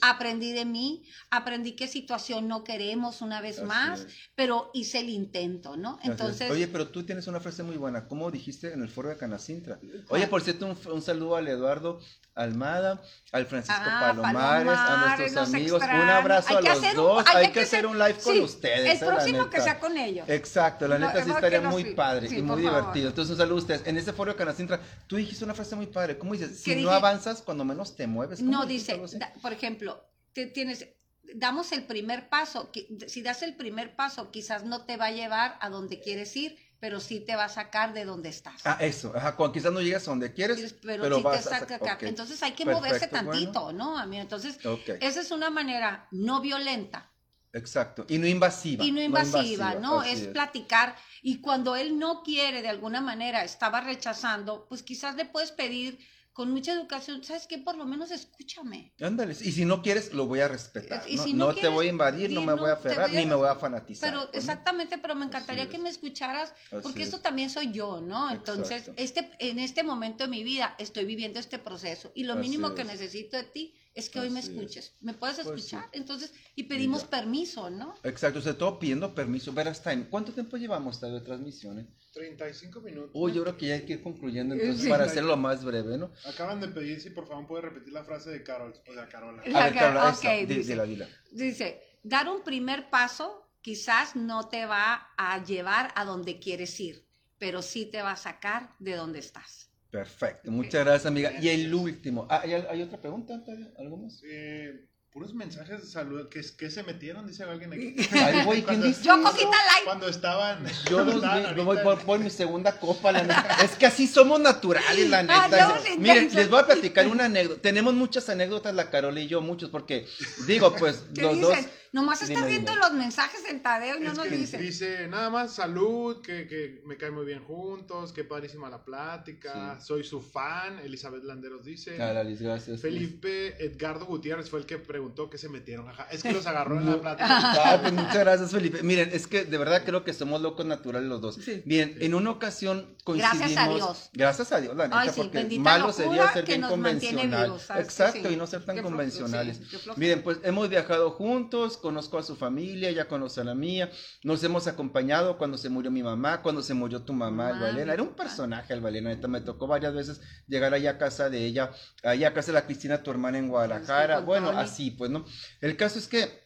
aprendí de mí, aprendí qué situación no queremos una vez Así más, es. pero hice el intento, ¿no? Entonces, Oye, pero tú tienes una frase muy buena. ¿Cómo dijiste en el foro de Canacintra? Oye, por cierto, un, un saludo al Eduardo Almada, al Francisco Ah, Palomares, a nuestros amigos. Un abrazo Hay a los un- dos. hay Hay, que hacer un live con sí, ustedes. el eh, próximo que sea con ellos. Exacto, la No, neta sí estaría muy sí. padre Sí, y muy favor. divertido. Entonces, un saludo a ustedes. En ese foro de Canacintra, tú dijiste una frase muy padre. ¿Cómo dices? Si ¿Qué no dije? avanzas, cuando menos te mueves. ¿Cómo No, dice, da- por ejemplo, te tienes, damos el primer paso, si das el primer paso, quizás no te va a llevar a donde quieres ir, pero sí te va a sacar de donde estás. Ah, eso. Ajá, quizás no llegas a donde quieres, pero, pero, sí vas te a saca. sacar. Entonces hay que moverse Perfecto, bueno. tantito, ¿no? A mí, entonces, Ok, esa es una manera no violenta exacto. Y no invasiva. y no invasiva, ¿no? así Es, platicar. Y cuando él no quiere, de alguna manera, estaba rechazando, pues quizás le puedes pedir con mucha educación, ¿sabes qué? Por lo menos escúchame. Ándale, y si no quieres, lo voy a respetar. Y no si no, no te quieres, voy a invadir, no me no, voy a aferrar, voy a- ni me voy a fanatizar. Pero ¿no? exactamente, pero me encantaría Así que es. me escucharas, porque Así esto es. también soy yo, ¿no? Entonces, Exacto. este, en este momento de mi vida estoy viviendo este proceso y lo Así mínimo que es. necesito de ti es que hoy me escuches. ¿Me puedes Pues sí. escuchar? Entonces, y pedimos permiso, ¿no? Exacto, sobre todo pidiendo permiso. Verás, time. ¿Cuánto tiempo llevamos de transmisión? eh? 35 minutos. Uy, yo creo que ya hay que ir concluyendo, entonces, Sí. para hacerlo más breve, ¿no? Acaban de pedir si por favor puede repetir la frase de Carol, o sea, Carola. La A ver, que- Carla, ok, esa, di- dice. dila, dila. Dice, dar un primer paso quizás no te va a llevar a donde quieres ir, pero sí te va a sacar de donde estás. Perfecto, muchas gracias, amiga. Y el último. Ah, ¿hay, hay otra pregunta? ¿Algo más? Eh, puros mensajes de salud. ¿Qué, qué se metieron? Dice alguien aquí. <laughs> Ay, güey, ¿quién Cuando- dice Yo light. Cuando estaban. Yo cuando los estaban vi- ahorita voy por, por mi segunda copa, la neta. Es que así somos naturales, la Ah, neta. Miren, les voy a platicar una anécdota. Tenemos muchas anécdotas, la Carola y yo, muchos, porque digo, pues, ¿Qué los dicen? dos. Nomás está dime. viendo los mensajes en Tadeo y no Es nos que dice. dice, nada más salud, que, que me cae muy bien juntos, que padrísima la plática, soy su fan, Elizabeth Landeros dice. Liz, gracias. Felipe Edgardo Gutiérrez fue el que preguntó que se metieron. Ajá, Es que los agarró en la plática. <laughs> Ah, pues muchas gracias, Felipe. Miren, es que de verdad creo que somos locos naturales los dos. Sí. Bien, en una ocasión coincidimos. Gracias a Dios. Gracias a Dios, la neta, Ay, sí, porque malo sería ser que bien nos mantiene convencional. Exacto, Sí. y no ser tan Qué convencionales. qué. Miren, pues hemos viajado juntos, conozco a su familia, ella conoce a la mía, nos hemos acompañado cuando se murió mi mamá, cuando se murió tu mamá, Mami, Alvalena. Era un personaje, Alvalena, neta, me tocó varias veces llegar allá a casa de ella, allá a casa de la Cristina, tu hermana en Guadalajara. con bueno, así, pues, ¿no? El caso es que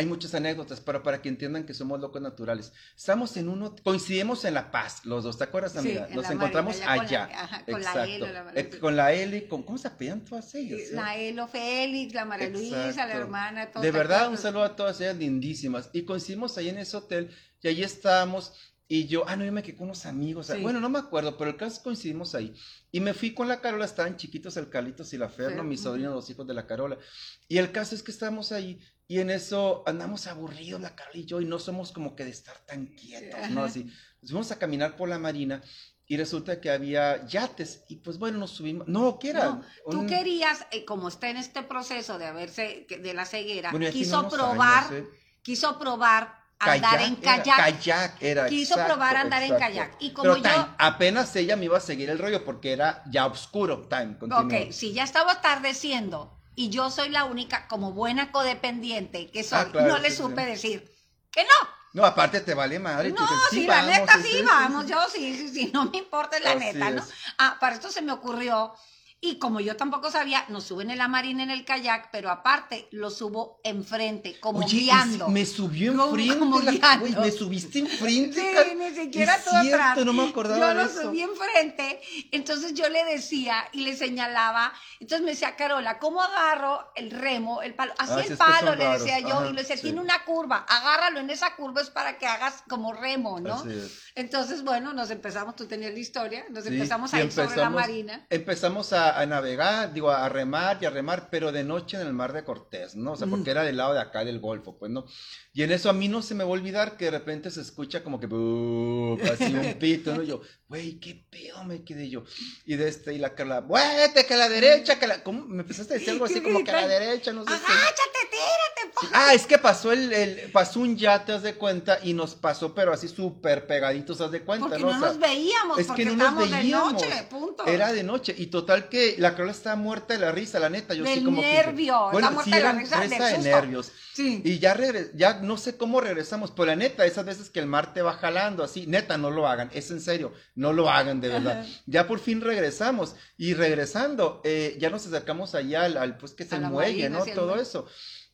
hay muchas anécdotas, pero para que entiendan que somos locos naturales. Estamos en uno, coincidimos en La Paz, los dos, ¿te acuerdas, Sí, amiga? en Nos la encontramos ya allá. con la- ajá, con la Exacto. Elo, la Marina. Eh, con la Eli, con, ¿cómo se apellan todas ellas? eh? La Elo Félix, la María Luisa, la Exacto. hermana, todo. De ¿te verdad, un saludo a todas ellas lindísimas. Y coincidimos ahí en ese hotel y ahí estábamos. Y yo, ah, no, yo me quedé con unos amigos. Sí. Bueno, no me acuerdo, pero el caso es que coincidimos ahí. Y me fui con la Carola, estaban chiquitos el Calitos y la Ferno, Sí, mis sobrinos, los hijos de la Carola. Y el caso es que estábamos ahí y en eso andamos aburridos la Carola y yo y no somos como que de estar tan quietos, ¿no? Así. Nos fuimos a caminar por la marina y resulta que había yates y pues bueno, nos subimos. No, ¿qué era? No, tú Un- querías, eh, como está en este proceso de haberse, de la ceguera, Bueno, quiso probar, años, ¿eh? quiso probar andar en era, kayak. kayak era, Quiso exacto, probar andar en exacto. kayak. Y como Pero yo- time, apenas ella me iba a seguir el rollo porque era ya oscuro. Time, continúa. Ok, si ya estaba atardeciendo y yo soy la única, como buena codependiente que soy, Ah, claro, no le sí, supe sí. decir que no. No, aparte te vale madre. No, tú dices, sí, la vamos, neta sí, vamos, yo sí, sí, sí, no me importa la Así neta, ¿no? Ah, para esto se me ocurrió, y como yo tampoco sabía, nos suben en la marina en el kayak, pero aparte lo subo enfrente, como Oye, guiando. me subió enfrente. como la- güey, me subiste enfrente. Sí, ni siquiera Es tú atrás. no me acordaba Yo lo eso. subí enfrente, entonces yo le decía y le señalaba, entonces me decía, Carola, ¿cómo agarro el remo, el palo? Así Ah, el palo, le raros. decía yo, Ajá, y le decía, sí. tiene una curva, agárralo en esa curva, es para que hagas como remo, ¿no? Así es. Entonces, bueno, nos empezamos, tú tenías la historia, nos Sí, empezamos a ir sobre la marina. Empezamos a, a navegar, digo, a remar y a remar, pero de noche en el mar de Cortés, ¿no? O sea, porque era del lado de acá del Golfo, pues, ¿no? Y en eso a mí no se me va a olvidar que de repente se escucha como que, así un <laughs> pito, ¿no? Yo, güey, qué pedo me quedé yo. Y de este, y la Carla, ¡vuélvete, que a la derecha, que la... ¿Cómo? Me empezaste a decir algo así ¿Qué como que a la derecha, no sé. Agáchate, tírate, po". Sí, Ah, es que pasó el, el- pasó un yate, haz de cuenta, y nos pasó, pero así súper pegaditos, haz de cuenta, porque ¿no? no nos veíamos, es porque que no nos veíamos. de noche, punto. Era de noche. Y total que la Carola estaba muerta de la risa, la neta. Yo sí como que nervio, está bueno, muerta sí de la risa, de nervios. Sí. Y ya regre- ya no sé cómo regresamos, pero la neta, esas veces que el mar te va jalando así, neta, no lo hagan, es en serio, no lo hagan de verdad. Ajá. Ya por fin regresamos y regresando, eh, ya nos acercamos allá al, al, pues que es A el la muelle, ¿no? Todo eso.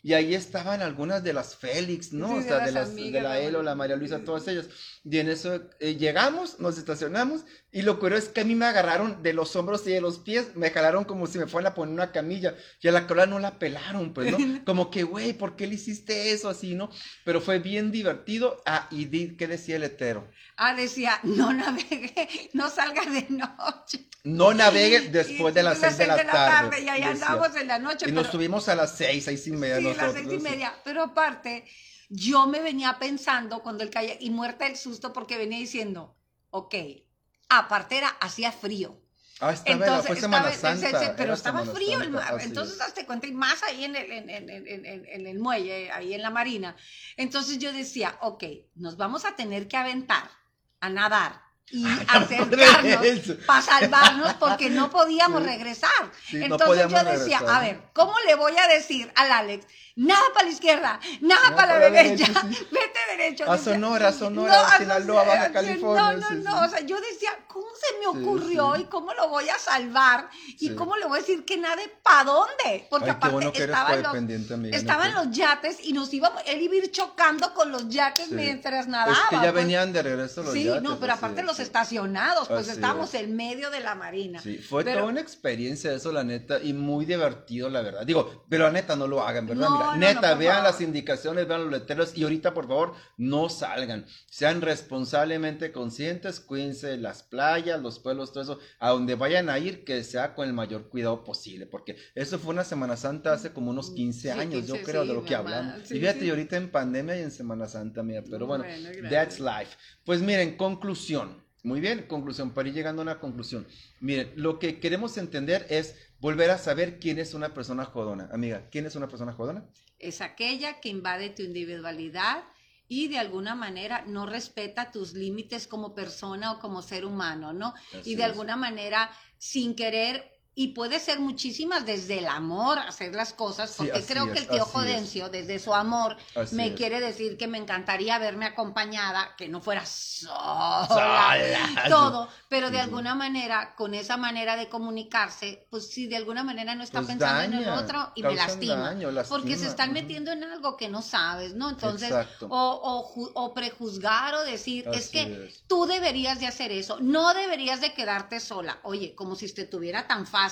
Y ahí estaban algunas de las Félix, ¿no? Sí, o de sea, de, las amigas, de la la Elo, la María Luisa, todas ellas. Y en eso eh, llegamos, nos estacionamos y lo curioso es que a mí me agarraron de los hombros y de los pies, me jalaron como si me fueran a poner una camilla y a la cola no la pelaron, pues, ¿no? <laughs> Como que, güey, ¿por qué le hiciste eso así, no? Pero fue bien divertido. Ah, y di, ¿qué decía el hetero? Ah, decía, no navegue, no salga de noche. No navegue <laughs> después de las seis de la tarde. Y ahí andamos en la noche. Y nos pero- subimos a las seis, seis y media Sí. Las seis y media. Pero aparte, yo me venía pensando cuando el kayak, y muerta del susto porque venía diciendo, ok, aparte era, hacía frío. Ah, estaba, era- fue Semana Santa. pero estaba Semana frío el mar. Entonces, es. hazte cuenta, y más ahí en el, en- en el muelle, ahí en la marina. Entonces yo decía, ok, nos vamos a tener que aventar a nadar y acercarnos eso. para salvarnos porque no podíamos <laughs> regresar. Sí, no Entonces yo decía, regresar. a ver, ¿cómo le voy a decir al Alex? Nada para la izquierda, nada No, para la para la derecha, derecha, sí. <laughs> vete derecho. A Decía, Sonora, Sonora, a Sinaloa, Baja sí, California, No, no, sí, no, sí. o sea, yo decía, ¿cómo se me Sí, ocurrió sí. y cómo lo voy a salvar? ¿Y Sí. cómo le voy a decir que nade para dónde? Porque Ay, aparte bueno estaban, los, codependiente, amiga, estaban neta. los yates y nos íbamos, él iba a ir chocando con los yates Sí. mientras nadaba. Es que ya pues. venían de regreso los Sí, yates, no, pero aparte los carros estacionados, pues Así estábamos es. en medio de la marina. Sí, fue Pero- toda una experiencia eso, la neta, y muy divertido, la verdad. Digo, pero la neta no lo hagan, ¿verdad? No, Mira, no, neta, vean favor. las indicaciones, vean los letreros y ahorita, por favor, no salgan. Sean responsablemente conscientes, cuídense de las playas, los pueblos, todo eso, a donde vayan a ir, que sea con el mayor cuidado posible, porque eso fue una Semana Santa hace como unos 15 Sí, años, yo 15, creo, sí, de lo que mamá, hablamos. y fíjate, y ahorita en pandemia y en Semana Santa, mira, pero bueno, Bueno, that's life. Pues miren, conclusión. Muy bien, conclusión, para ir llegando a una conclusión. Miren, lo que queremos entender es volver a saber quién es una persona jodona. Amiga, ¿quién es una persona jodona? Es aquella que invade tu individualidad y de alguna manera no respeta tus límites como persona o como ser humano, ¿no? Así y de es. alguna manera, sin querer, y puede ser muchísimas desde el amor hacer las cosas, porque creo que el tío es. Jodencio, desde su amor, Así me es. quiere decir que me encantaría verme acompañada, que no fuera sola, Sola. <laughs> todo, pero de Sí. alguna manera, con esa manera de comunicarse, pues si de alguna manera no está Pues pensando en el otro y me lastima, daño, porque se están metiendo en algo que no sabes, ¿no? Entonces, o, o, o prejuzgar o decir, es que tú deberías de hacer eso, no deberías de quedarte sola. Oye, como si te tuviera tan fácil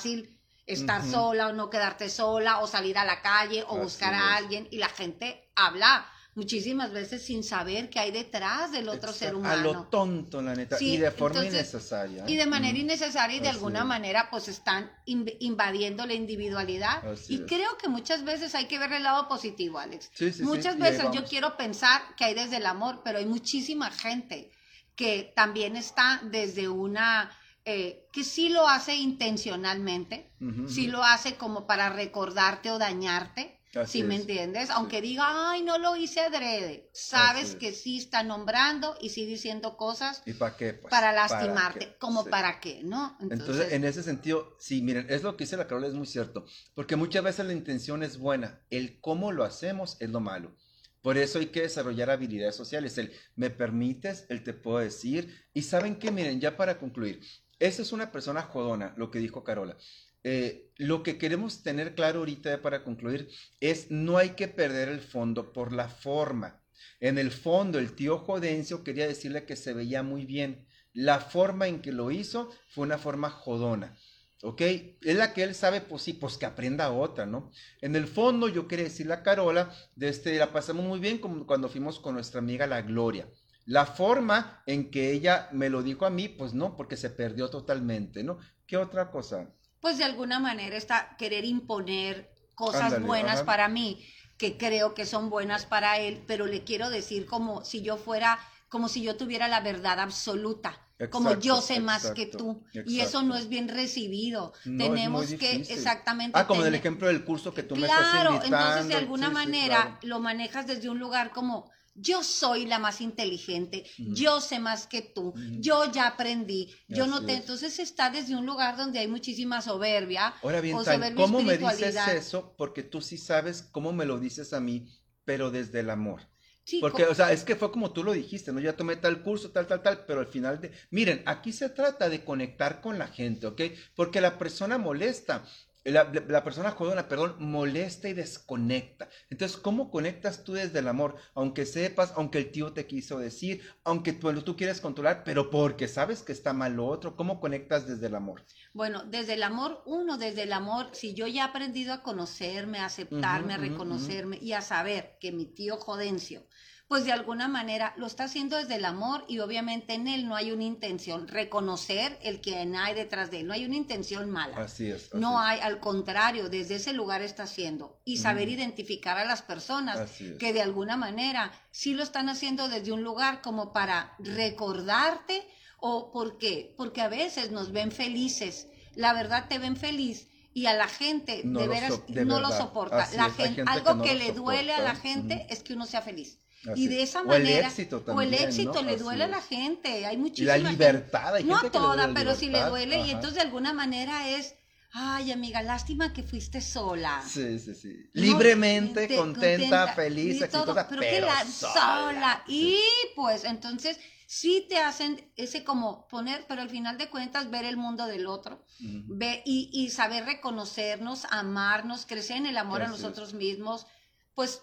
estar Ujú. sola o no quedarte sola o salir a la calle o Así buscar a alguien y la gente habla muchísimas veces sin saber qué hay detrás del otro ser Exacto, A lo humano. tonto, la neta. Sí, y de forma entonces, innecesaria. Y de manera innecesaria y de Así alguna es. manera pues están inv- invadiendo la individualidad. Así y es. creo que muchas veces hay que ver el lado positivo, Alex. Sí, sí, muchas veces yo quiero pensar que hay desde el amor, pero hay muchísima gente que también está desde una... eh, que sí lo hace intencionalmente, Ujú, sí ujú. lo hace como para recordarte o dañarte, si me es. entiendes? Aunque diga, ay, no lo hice adrede, sabes es. que sí está nombrando y sí diciendo cosas ¿Y para qué? Pues, para ¿para lastimarte, qué? como Sí. para qué, ¿no? Entonces, en ese sentido, sí, miren, es lo que dice la Carola, es muy cierto, porque muchas veces la intención es buena, el cómo lo hacemos es lo malo. Por eso hay que desarrollar habilidades sociales, el me permites, el te puedo decir, y saben qué, miren, ya para concluir, esa es una persona jodona, lo que dijo Carola. Eh, lo que queremos tener claro ahorita para concluir es no hay que perder el fondo por la forma. En el fondo, el tío Jodencio quería decirle que se veía muy bien. La forma en que lo hizo fue una forma jodona. ¿Ok? Es la que él sabe, pues sí, pues que aprenda otra, ¿no? En el fondo, yo quería decirle a Carola, de este, la pasamos muy bien como cuando fuimos con nuestra amiga La Gloria. La forma en que ella me lo dijo a mí, pues no, porque se perdió totalmente, ¿no? ¿Qué otra cosa? Pues de alguna manera está querer imponer cosas Ándale, buenas ajá. para mí, que creo que son buenas para él, pero le quiero decir como si yo fuera, como si yo tuviera la verdad absoluta. como yo sé más que exacto, tú. Y eso no es bien recibido. No, Tenemos que exactamente. Ah, como en el tener- ejemplo del curso que tú me estás Claro, invitando. entonces de alguna Sí, sí, manera claro. lo manejas desde un lugar como yo soy la más inteligente, yo sé más que tú, yo ya aprendí, yo no te... es. Entonces está desde un lugar donde hay muchísima soberbia. Ahora bien, o soberbia ¿cómo me dices eso? Porque tú sí sabes cómo me lo dices a mí, pero desde el amor. Sí, Porque, o sea, es que fue como tú lo dijiste, ¿no? Ya tomé tal curso, tal, tal, tal, pero al final de... Miren, aquí se trata de conectar con la gente, ¿ok? Porque la persona molesta, la, la persona jodona, perdón, molesta y desconecta. Entonces, ¿cómo conectas tú desde el amor? Aunque sepas, aunque el tío te quiso decir, aunque tú, tú quieres controlar, pero porque sabes que está mal lo otro, ¿cómo conectas desde el amor? Bueno, desde el amor, uno, desde el amor, si yo ya he aprendido a conocerme, a aceptarme, a reconocerme y a saber que mi tío Jodencio, pues de alguna manera lo está haciendo desde el amor y obviamente en él no hay una intención, reconocer el que hay detrás de él, no hay una intención mala. Así es. así No hay, al contrario, desde ese lugar está haciendo. Y saber identificar a las personas es. que de alguna manera sí lo están haciendo desde un lugar como para recordarte o por qué, porque a veces nos ven felices, la verdad te ven feliz y a la gente No de veras so- de no lo soporta. La gente, gente algo que no le duele a la gente es que uno sea feliz. Así y de es. esa O el manera, o el éxito ¿no? le duele a la gente, hay Y muchísima la gente- libertad, hay no gente a que le duele toda, la pero si le libertad, duele y entonces de alguna manera es, ay amiga, lástima que fuiste sola. Sí, sí, sí. No, Libremente, te- contenta, feliz, y todo, exitosa, pero, pero, que la sola. sola. Sí. Y pues entonces sí te hacen ese como poner, pero al final de cuentas ver el mundo del otro, ve, y, y saber reconocernos, amarnos, crecer en el amor a nosotros mismos. Pues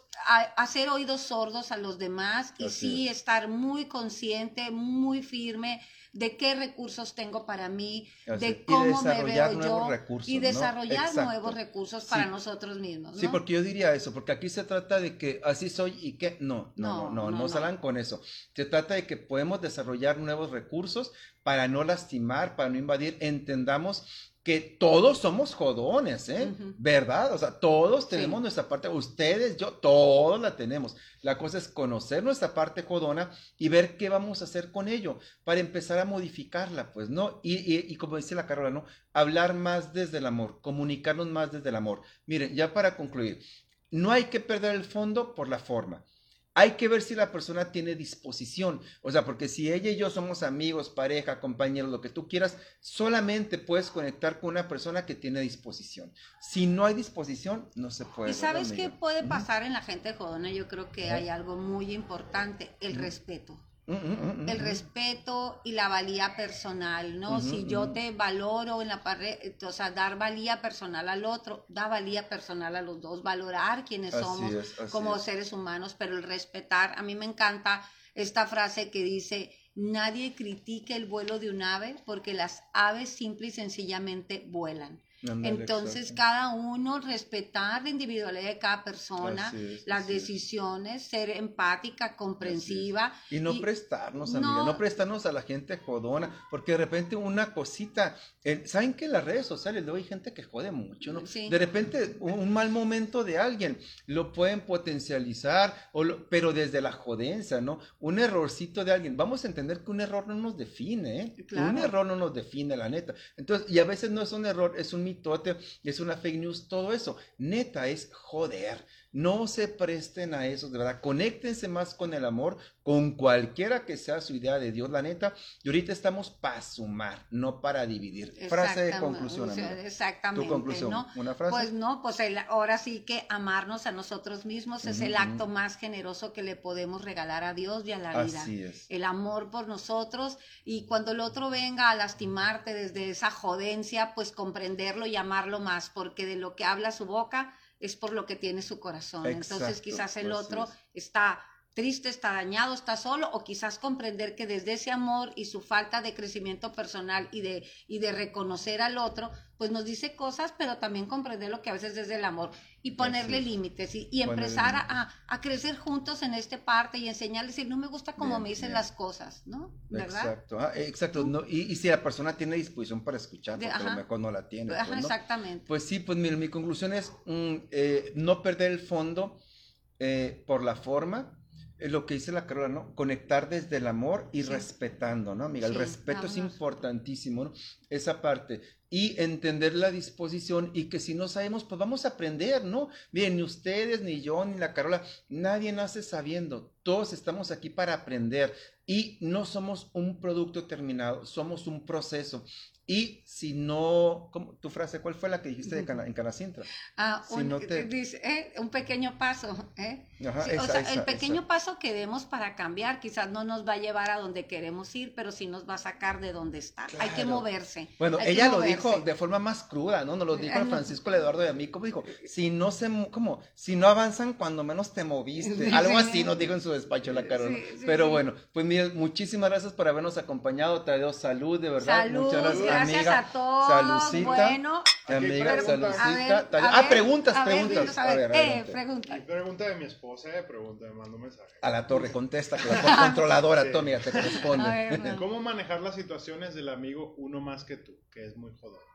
hacer oídos sordos a los demás y sí estar muy consciente, muy firme de qué recursos tengo para mí, de cómo me veo yo y desarrollar nuevos recursos para nosotros mismos. Sí, porque yo diría eso, porque aquí se trata de que así soy y que no, no, no, no, no, salgan con eso. Se trata de que podemos desarrollar nuevos recursos para no lastimar, para no invadir, entendamos que todos somos jodones, ¿eh? ¿Verdad? O sea, todos tenemos nuestra parte, ustedes, yo, todos la tenemos. La cosa es conocer nuestra parte jodona y ver qué vamos a hacer con ello para empezar a modificarla, pues, ¿no? Y, y, y como dice la Carola, ¿no? Hablar más desde el amor, comunicarnos más desde el amor. Miren, ya para concluir, no hay que perder el fondo por la forma hay que ver si la persona tiene disposición. O sea, porque si ella y yo somos amigos, pareja, compañeros, lo que tú quieras, solamente puedes conectar con una persona que tiene disposición. Si no hay disposición, no se puede. ¿Y sabes qué puede pasar en la gente jodona? Yo creo que hay algo muy importante, el respeto. El respeto y la valía personal, ¿no? si yo te valoro en la parte, o sea, dar valía personal al otro, da valía personal a los dos, valorar quienes somos como seres humanos, pero el respetar, a mí me encanta esta frase que dice, nadie critique el vuelo de un ave porque las aves simple y sencillamente vuelan. Entonces, cada uno respetar la individualidad de cada persona, las decisiones, ser empática, comprensiva. Y no prestarnos, amiga, no... prestarnos a la gente jodona, porque de repente una cosita, ¿saben que en las redes sociales luego hay gente que jode mucho, ¿no? De repente un, mal momento de alguien lo pueden potencializar, o pero desde la jodencia, ¿no? Un errorcito de alguien. Vamos a entender que un error no nos define, ¿eh? Un error no nos define, la neta. Entonces, y a veces no es un error, es un es una fake news, todo eso. Neta, es joder. No se presten a eso, de verdad. Conéctense más con el amor, con cualquiera que sea su idea de Dios, la neta. Y ahorita estamos para sumar, no para dividir. Frase de conclusión, Exactamente. Tu conclusión, ¿una frase? Pues no, pues ahora sí que amarnos a nosotros mismos es el acto más generoso que le podemos regalar a Dios y a la vida. Así es. El amor por nosotros y cuando el otro venga a lastimarte desde esa jodencia, pues comprenderlo y amarlo más, porque de lo que habla su boca es por lo que tiene su corazón. Entonces quizás el otro está triste, está dañado, está solo, o quizás comprender que desde ese amor y su falta de crecimiento personal y de, y de reconocer al otro, pues nos dice cosas, pero también comprender lo que a veces es el amor y ponerle límites y, empezar a, crecer juntos en esta parte y enseñarles, y no me gusta como me dicen las cosas, ¿no? ¿Verdad? Exacto, ah, exacto. No, y, si la persona tiene disposición para escuchar, porque a lo mejor no la tiene. Pues, exactamente. Pues sí, pues mi, mi conclusión es mm, eh, no perder el fondo eh, por la forma, lo que dice la Carola, ¿no? Conectar desde el amor y respetando, ¿no, amiga? el respeto es importantísimo, ¿no? Esa parte. Y entender la disposición y que si no sabemos, pues vamos a aprender, ¿no? Bien, ni ustedes, ni yo, ni la Carola, nadie nace sabiendo. Todos estamos aquí para aprender y no somos un producto terminado, somos un proceso. Y si no, tu frase, ¿cuál fue la que dijiste de en Canacintra? Ah, un, dice, eh, un pequeño paso. ¿eh? O sea, el pequeño paso que demos para cambiar quizás no nos va a llevar a donde queremos ir, pero sí nos va a sacar de donde está. Hay que moverse. Bueno, ella lo dijo de forma más cruda, ¿no? Nos lo dijo a Francisco Eduardo y a mí, ¿cómo dijo? Si no se, ¿cómo? Si no avanzan cuando menos te moviste. <laughs> Algo así nos dijo en su despacho la Carol. pero bueno, pues mira, muchísimas gracias por habernos acompañado. Te doy salud, de verdad. Salud, Muchas gracias gracias a todos. Salucita. Bueno, amiga, salucita. ah, preguntas, preguntas. A ver, eh, pregunta. Pregunta de mi esposa, eh, pregunta, me mando un mensaje. A la torre, contesta, que la controladora, <laughs> sí. Tommy, te corresponde. ¿Cómo manejar las situaciones del amigo uno más que tú, que es muy jodón?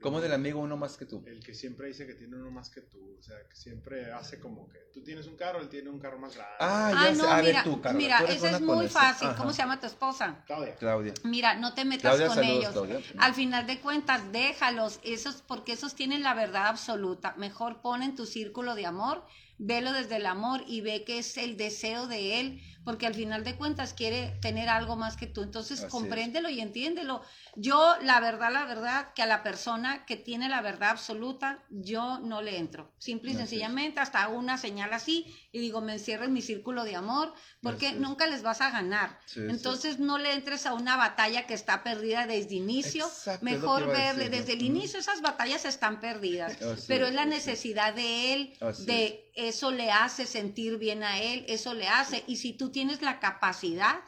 ¿Cómo del amigo uno más que tú? El que siempre dice que tiene uno más que tú. O sea, que siempre hace como que tú tienes un carro, él tiene un carro más grande. Ah, ya sé. a ver tú, Carla. Mira, eso es muy fácil. ¿Cómo se llama tu esposa? Claudia. Claudia. Mira, no te metas con ellos. Al final de cuentas, déjalos. Esos, porque esos tienen la verdad absoluta. Mejor pon en tu círculo de amor, velo desde el amor y ve que es el deseo de él porque al final de cuentas quiere tener algo más que tú. Entonces, compréndelo y entiéndelo. Yo, la verdad, la verdad, que a la persona que tiene la verdad absoluta, yo no le entro. Simple y sencillamente, hasta hago una señal así y digo, me encierro en mi círculo de amor, porque nunca les vas a ganar. Entonces, no le entres a una batalla que está perdida desde inicio. Mejor verle desde el inicio, esas batallas están perdidas, pero es la necesidad de él de eso le hace sentir bien a él, eso le hace. Y si tú tienes la capacidad,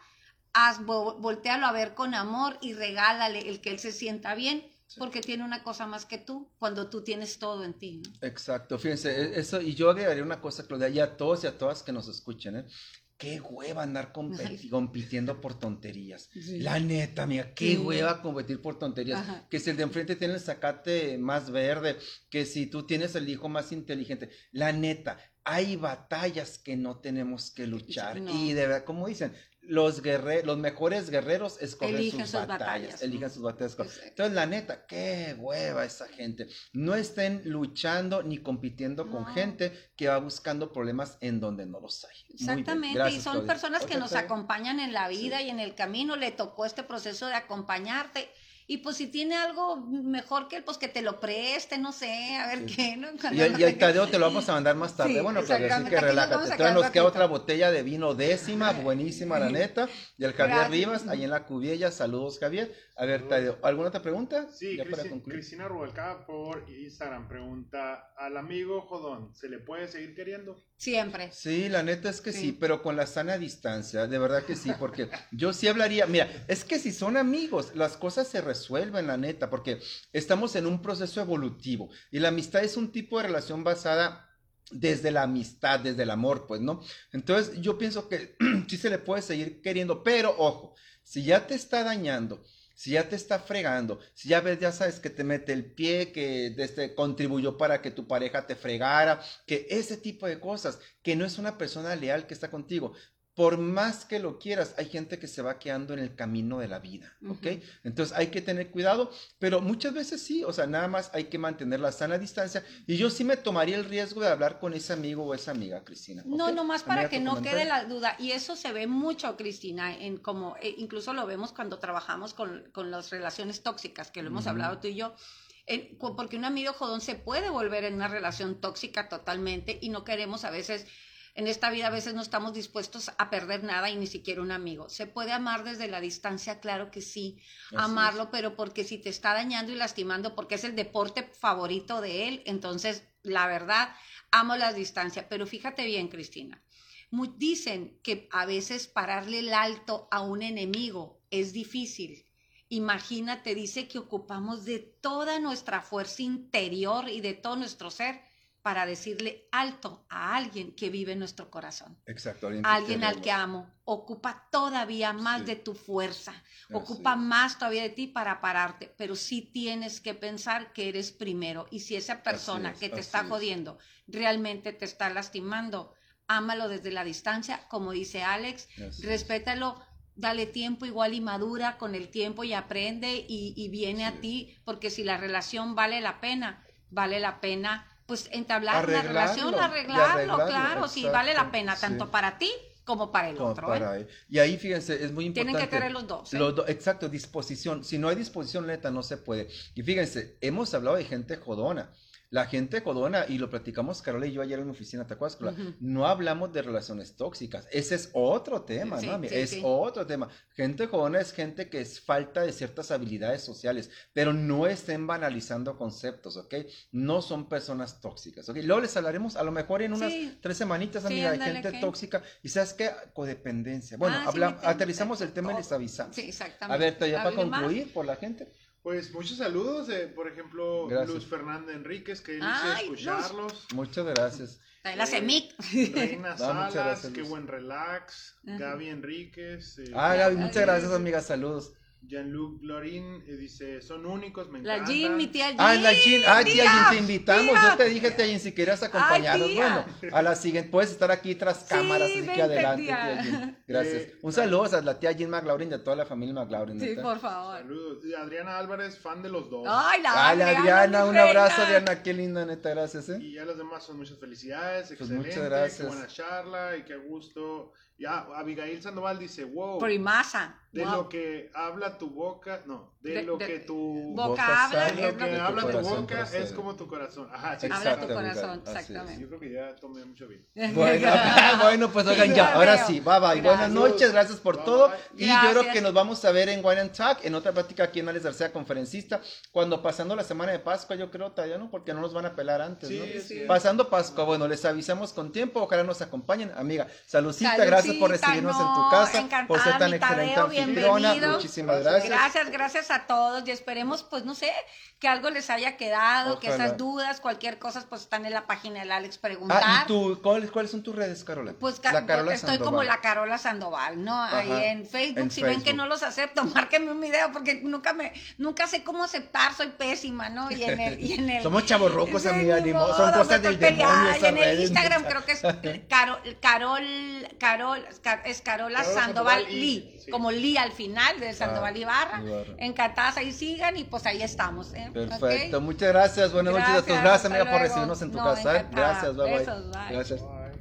haz, voltealo a ver con amor y regálale el que él se sienta bien, porque tiene una cosa más que tú, cuando tú tienes todo en ti. Exacto, fíjense, e, eso, y yo agregaría una cosa, Claudia, y a todos y a todas que nos escuchen, ¿eh? Qué hueva andar compitiendo por tonterías. La neta, mía, qué hueva competir por tonterías. Que si el de enfrente tiene el zacate más verde, que si tú tienes el hijo más inteligente. La neta, hay batallas que no tenemos que luchar. Y de verdad, como dicen, los guerreros, los mejores guerreros escogen sus, batallas, eligen sus batallas. Entonces, la neta, qué hueva esa gente. No estén luchando ni compitiendo con gente que va buscando problemas en donde no los hay. Exactamente, y son personas que nos acompañan en la vida y en el camino. Le tocó este proceso de acompañarte y pues si tiene algo mejor que él, pues que te lo preste, no sé, a ver qué, ¿no? y, el Tadeo te lo vamos a mandar más tarde. bueno, pues así que relájate. Entonces nos queda otra botella de vino décima, buenísima la neta. Y el Javier Rivas, ahí en la Cubiella. Saludos, Javier. A ver, Tadeo, ¿alguna otra pregunta? Sí, Cristina Rubalcaba por Instagram pregunta, al amigo Jodón, ¿se le puede seguir queriendo? Siempre. Sí, la neta es que sí. pero con la sana distancia, de verdad que sí, porque yo sí hablaría, mira, es que si son amigos, las cosas se resuelven, la neta, porque estamos en un proceso evolutivo y la amistad es un tipo de relación basada desde la amistad, desde el amor, pues, ¿no? Entonces yo pienso que <clears throat> sí se le puede seguir queriendo, pero ojo, si ya te está dañando, si ya te está fregando, si ya ves, ya sabes que te mete el pie, que este, contribuyó para que tu pareja te fregara, que ese tipo de cosas, que no es una persona leal que está contigo, por más que lo quieras, hay gente que se va quedando en el camino de la vida, ¿ok? Entonces hay que tener cuidado, pero muchas veces sí, o sea, nada más hay que mantener la sana distancia y yo sí me tomaría el riesgo de hablar con ese amigo o esa amiga, Cristina. No, nomás para que no quede la duda, y eso se ve mucho, Cristina, en como, eh, incluso lo vemos cuando trabajamos con, con las relaciones tóxicas, que lo hemos hablado tú y yo, porque un amigo jodón se puede volver en una relación tóxica totalmente y no queremos a veces en esta vida a veces no estamos dispuestos a perder nada y ni siquiera un amigo. ¿Se puede amar desde la distancia? Claro que sí. Amarlo, pero porque si te está dañando y lastimando, porque es el deporte favorito de él, entonces la verdad, amo la distancia. Pero fíjate bien, Cristina. Dicen que a veces pararle el alto a un enemigo es difícil. Imagínate, dice que ocupamos de toda nuestra fuerza interior y de todo nuestro ser para decirle alto a alguien que vive en nuestro corazón. Exacto. Alguien, al que amo. Ocupa todavía más de tu fuerza. Ocupa más todavía de ti para pararte. Pero sí tienes que pensar que eres primero. Y si esa persona que te está jodiendo realmente te está lastimando, ámalo desde la distancia, como dice Alex. respétalo dale tiempo igual y madura con el tiempo y aprende y, viene a ti, porque si la relación vale la pena, vale la pena pues entablar una relación, arreglarlo, claro, si vale la pena, tanto para ti como para el otro. ¿eh? Y ahí fíjense, es muy importante. Tienen que querer los dos. ¿eh? exacto, disposición. Si no hay disposición, neta, no se puede. Y fíjense, hemos hablado de gente jodona. La gente codona, y lo platicamos Carola y yo ayer en la oficina, ¿te acuerdas? No hablamos de relaciones tóxicas. Ese es otro tema, ¿no? es otro tema. Gente jodona es gente que es falta de ciertas habilidades sociales, pero no estén banalizando conceptos, ¿ok? No son personas tóxicas, ¿ok? Luego les hablaremos a lo mejor en unas tres semanitas, amiga, de gente tóxica. ¿Y sabes qué? Codependencia. Bueno, ah, aterrizamos el tema y les avisamos. Sí, exactamente. A ver, ya para concluir por la gente. Pues muchos saludos, eh, por ejemplo, Luz Fernanda Enríquez, que dice escucharlos. Muchas gracias. La CEMIC. Reina <laughs> Salas, qué buen relax. Gaby Enríquez. Eh, ah, Gaby, muchas gracias, amiga, saludos. Jean-Luc Lorin eh, dice, son únicos, me encanta. La Jean, mi tía Jean. Ah, la Jean, ah, tía Jean, te invitamos. Yo te dije, tía Jean, si quieres acompañarnos. bueno, a la siguiente, puedes estar aquí tras cámaras, así que adelante, tía, Jean. Gracias. Eh, Un saludo a la tía Jean McLaurin de toda la familia McLaurin. Sí, por favor. Saludos. Y Adriana Álvarez, fan de los dos. Ay, la Ay, Adriana, un abrazo, Adriana, qué linda, neta, gracias. ¿eh? Y ya los demás son muchas felicidades, pues excelente. muchas gracias. Qué buena charla y qué gusto Ya, Abigail Sandoval dice, wow. Primasa. De Wow. lo que habla tu boca, no, de, De- lo de- que tu Boca Boca habla, de es lo que que- habla tu corazón boca procede. es como tu corazón. Ajá, sí. Habla tu corazón, exactamente. Yo creo que ya tomé mucho vino. <laughs> Bueno, bueno, <laughs> pues oigan, ya, ahora sí, bye bye. Buenas Gracias. noches, gracias por Bye, todo. bye. Y yo creo que nos vamos a ver en Wine and Talk, en otra plática aquí en Alex García, conferencista, cuando pasando la semana de Pascua, yo creo, todavía no, porque no nos van a pelar antes, Sí, ¿no? sí. Pasando Pascua, bueno, les avisamos con tiempo, ojalá nos acompañen. Amiga, saludcita, Saludcita, gracias por recibirnos en tu casa, por ser encantada, tan excelente Tadeo, anfitriona. bienvenido. Muchísimas gracias. Gracias, gracias a todos y esperemos, pues no sé, que algo les haya quedado, que esas dudas, cualquier cosa, pues están en la página del Alex Preguntar. Ah, ¿y tú, cuáles, cuáles son tus redes, Carola? Pues La Carola estoy como la Carola Sandoval, ¿no? Ahí en Facebook, en si ven que no los acepto, <laughs> márquenme un video porque nunca me, nunca sé cómo aceptar, soy pésima, ¿no? Y en el, y en el <laughs> Somos chavorrucos, Sí, amiga, son cosas del demonio y en el. Instagram creo que es <laughs> Carol, Carol, Carol, Car- es Carola Carola Sandoval, Lee, sí. como Lee al final de Sandoval Ibarra. Ibarra. Encantadas ahí sigan y pues ahí estamos. ¿eh? Perfecto, muchas gracias. Buenas noches a todos. Gracias, amiga, por recibirnos en tu No, casa. ¿eh? encantada. Gracias, bye bye. Besos, bye. Gracias. Bye.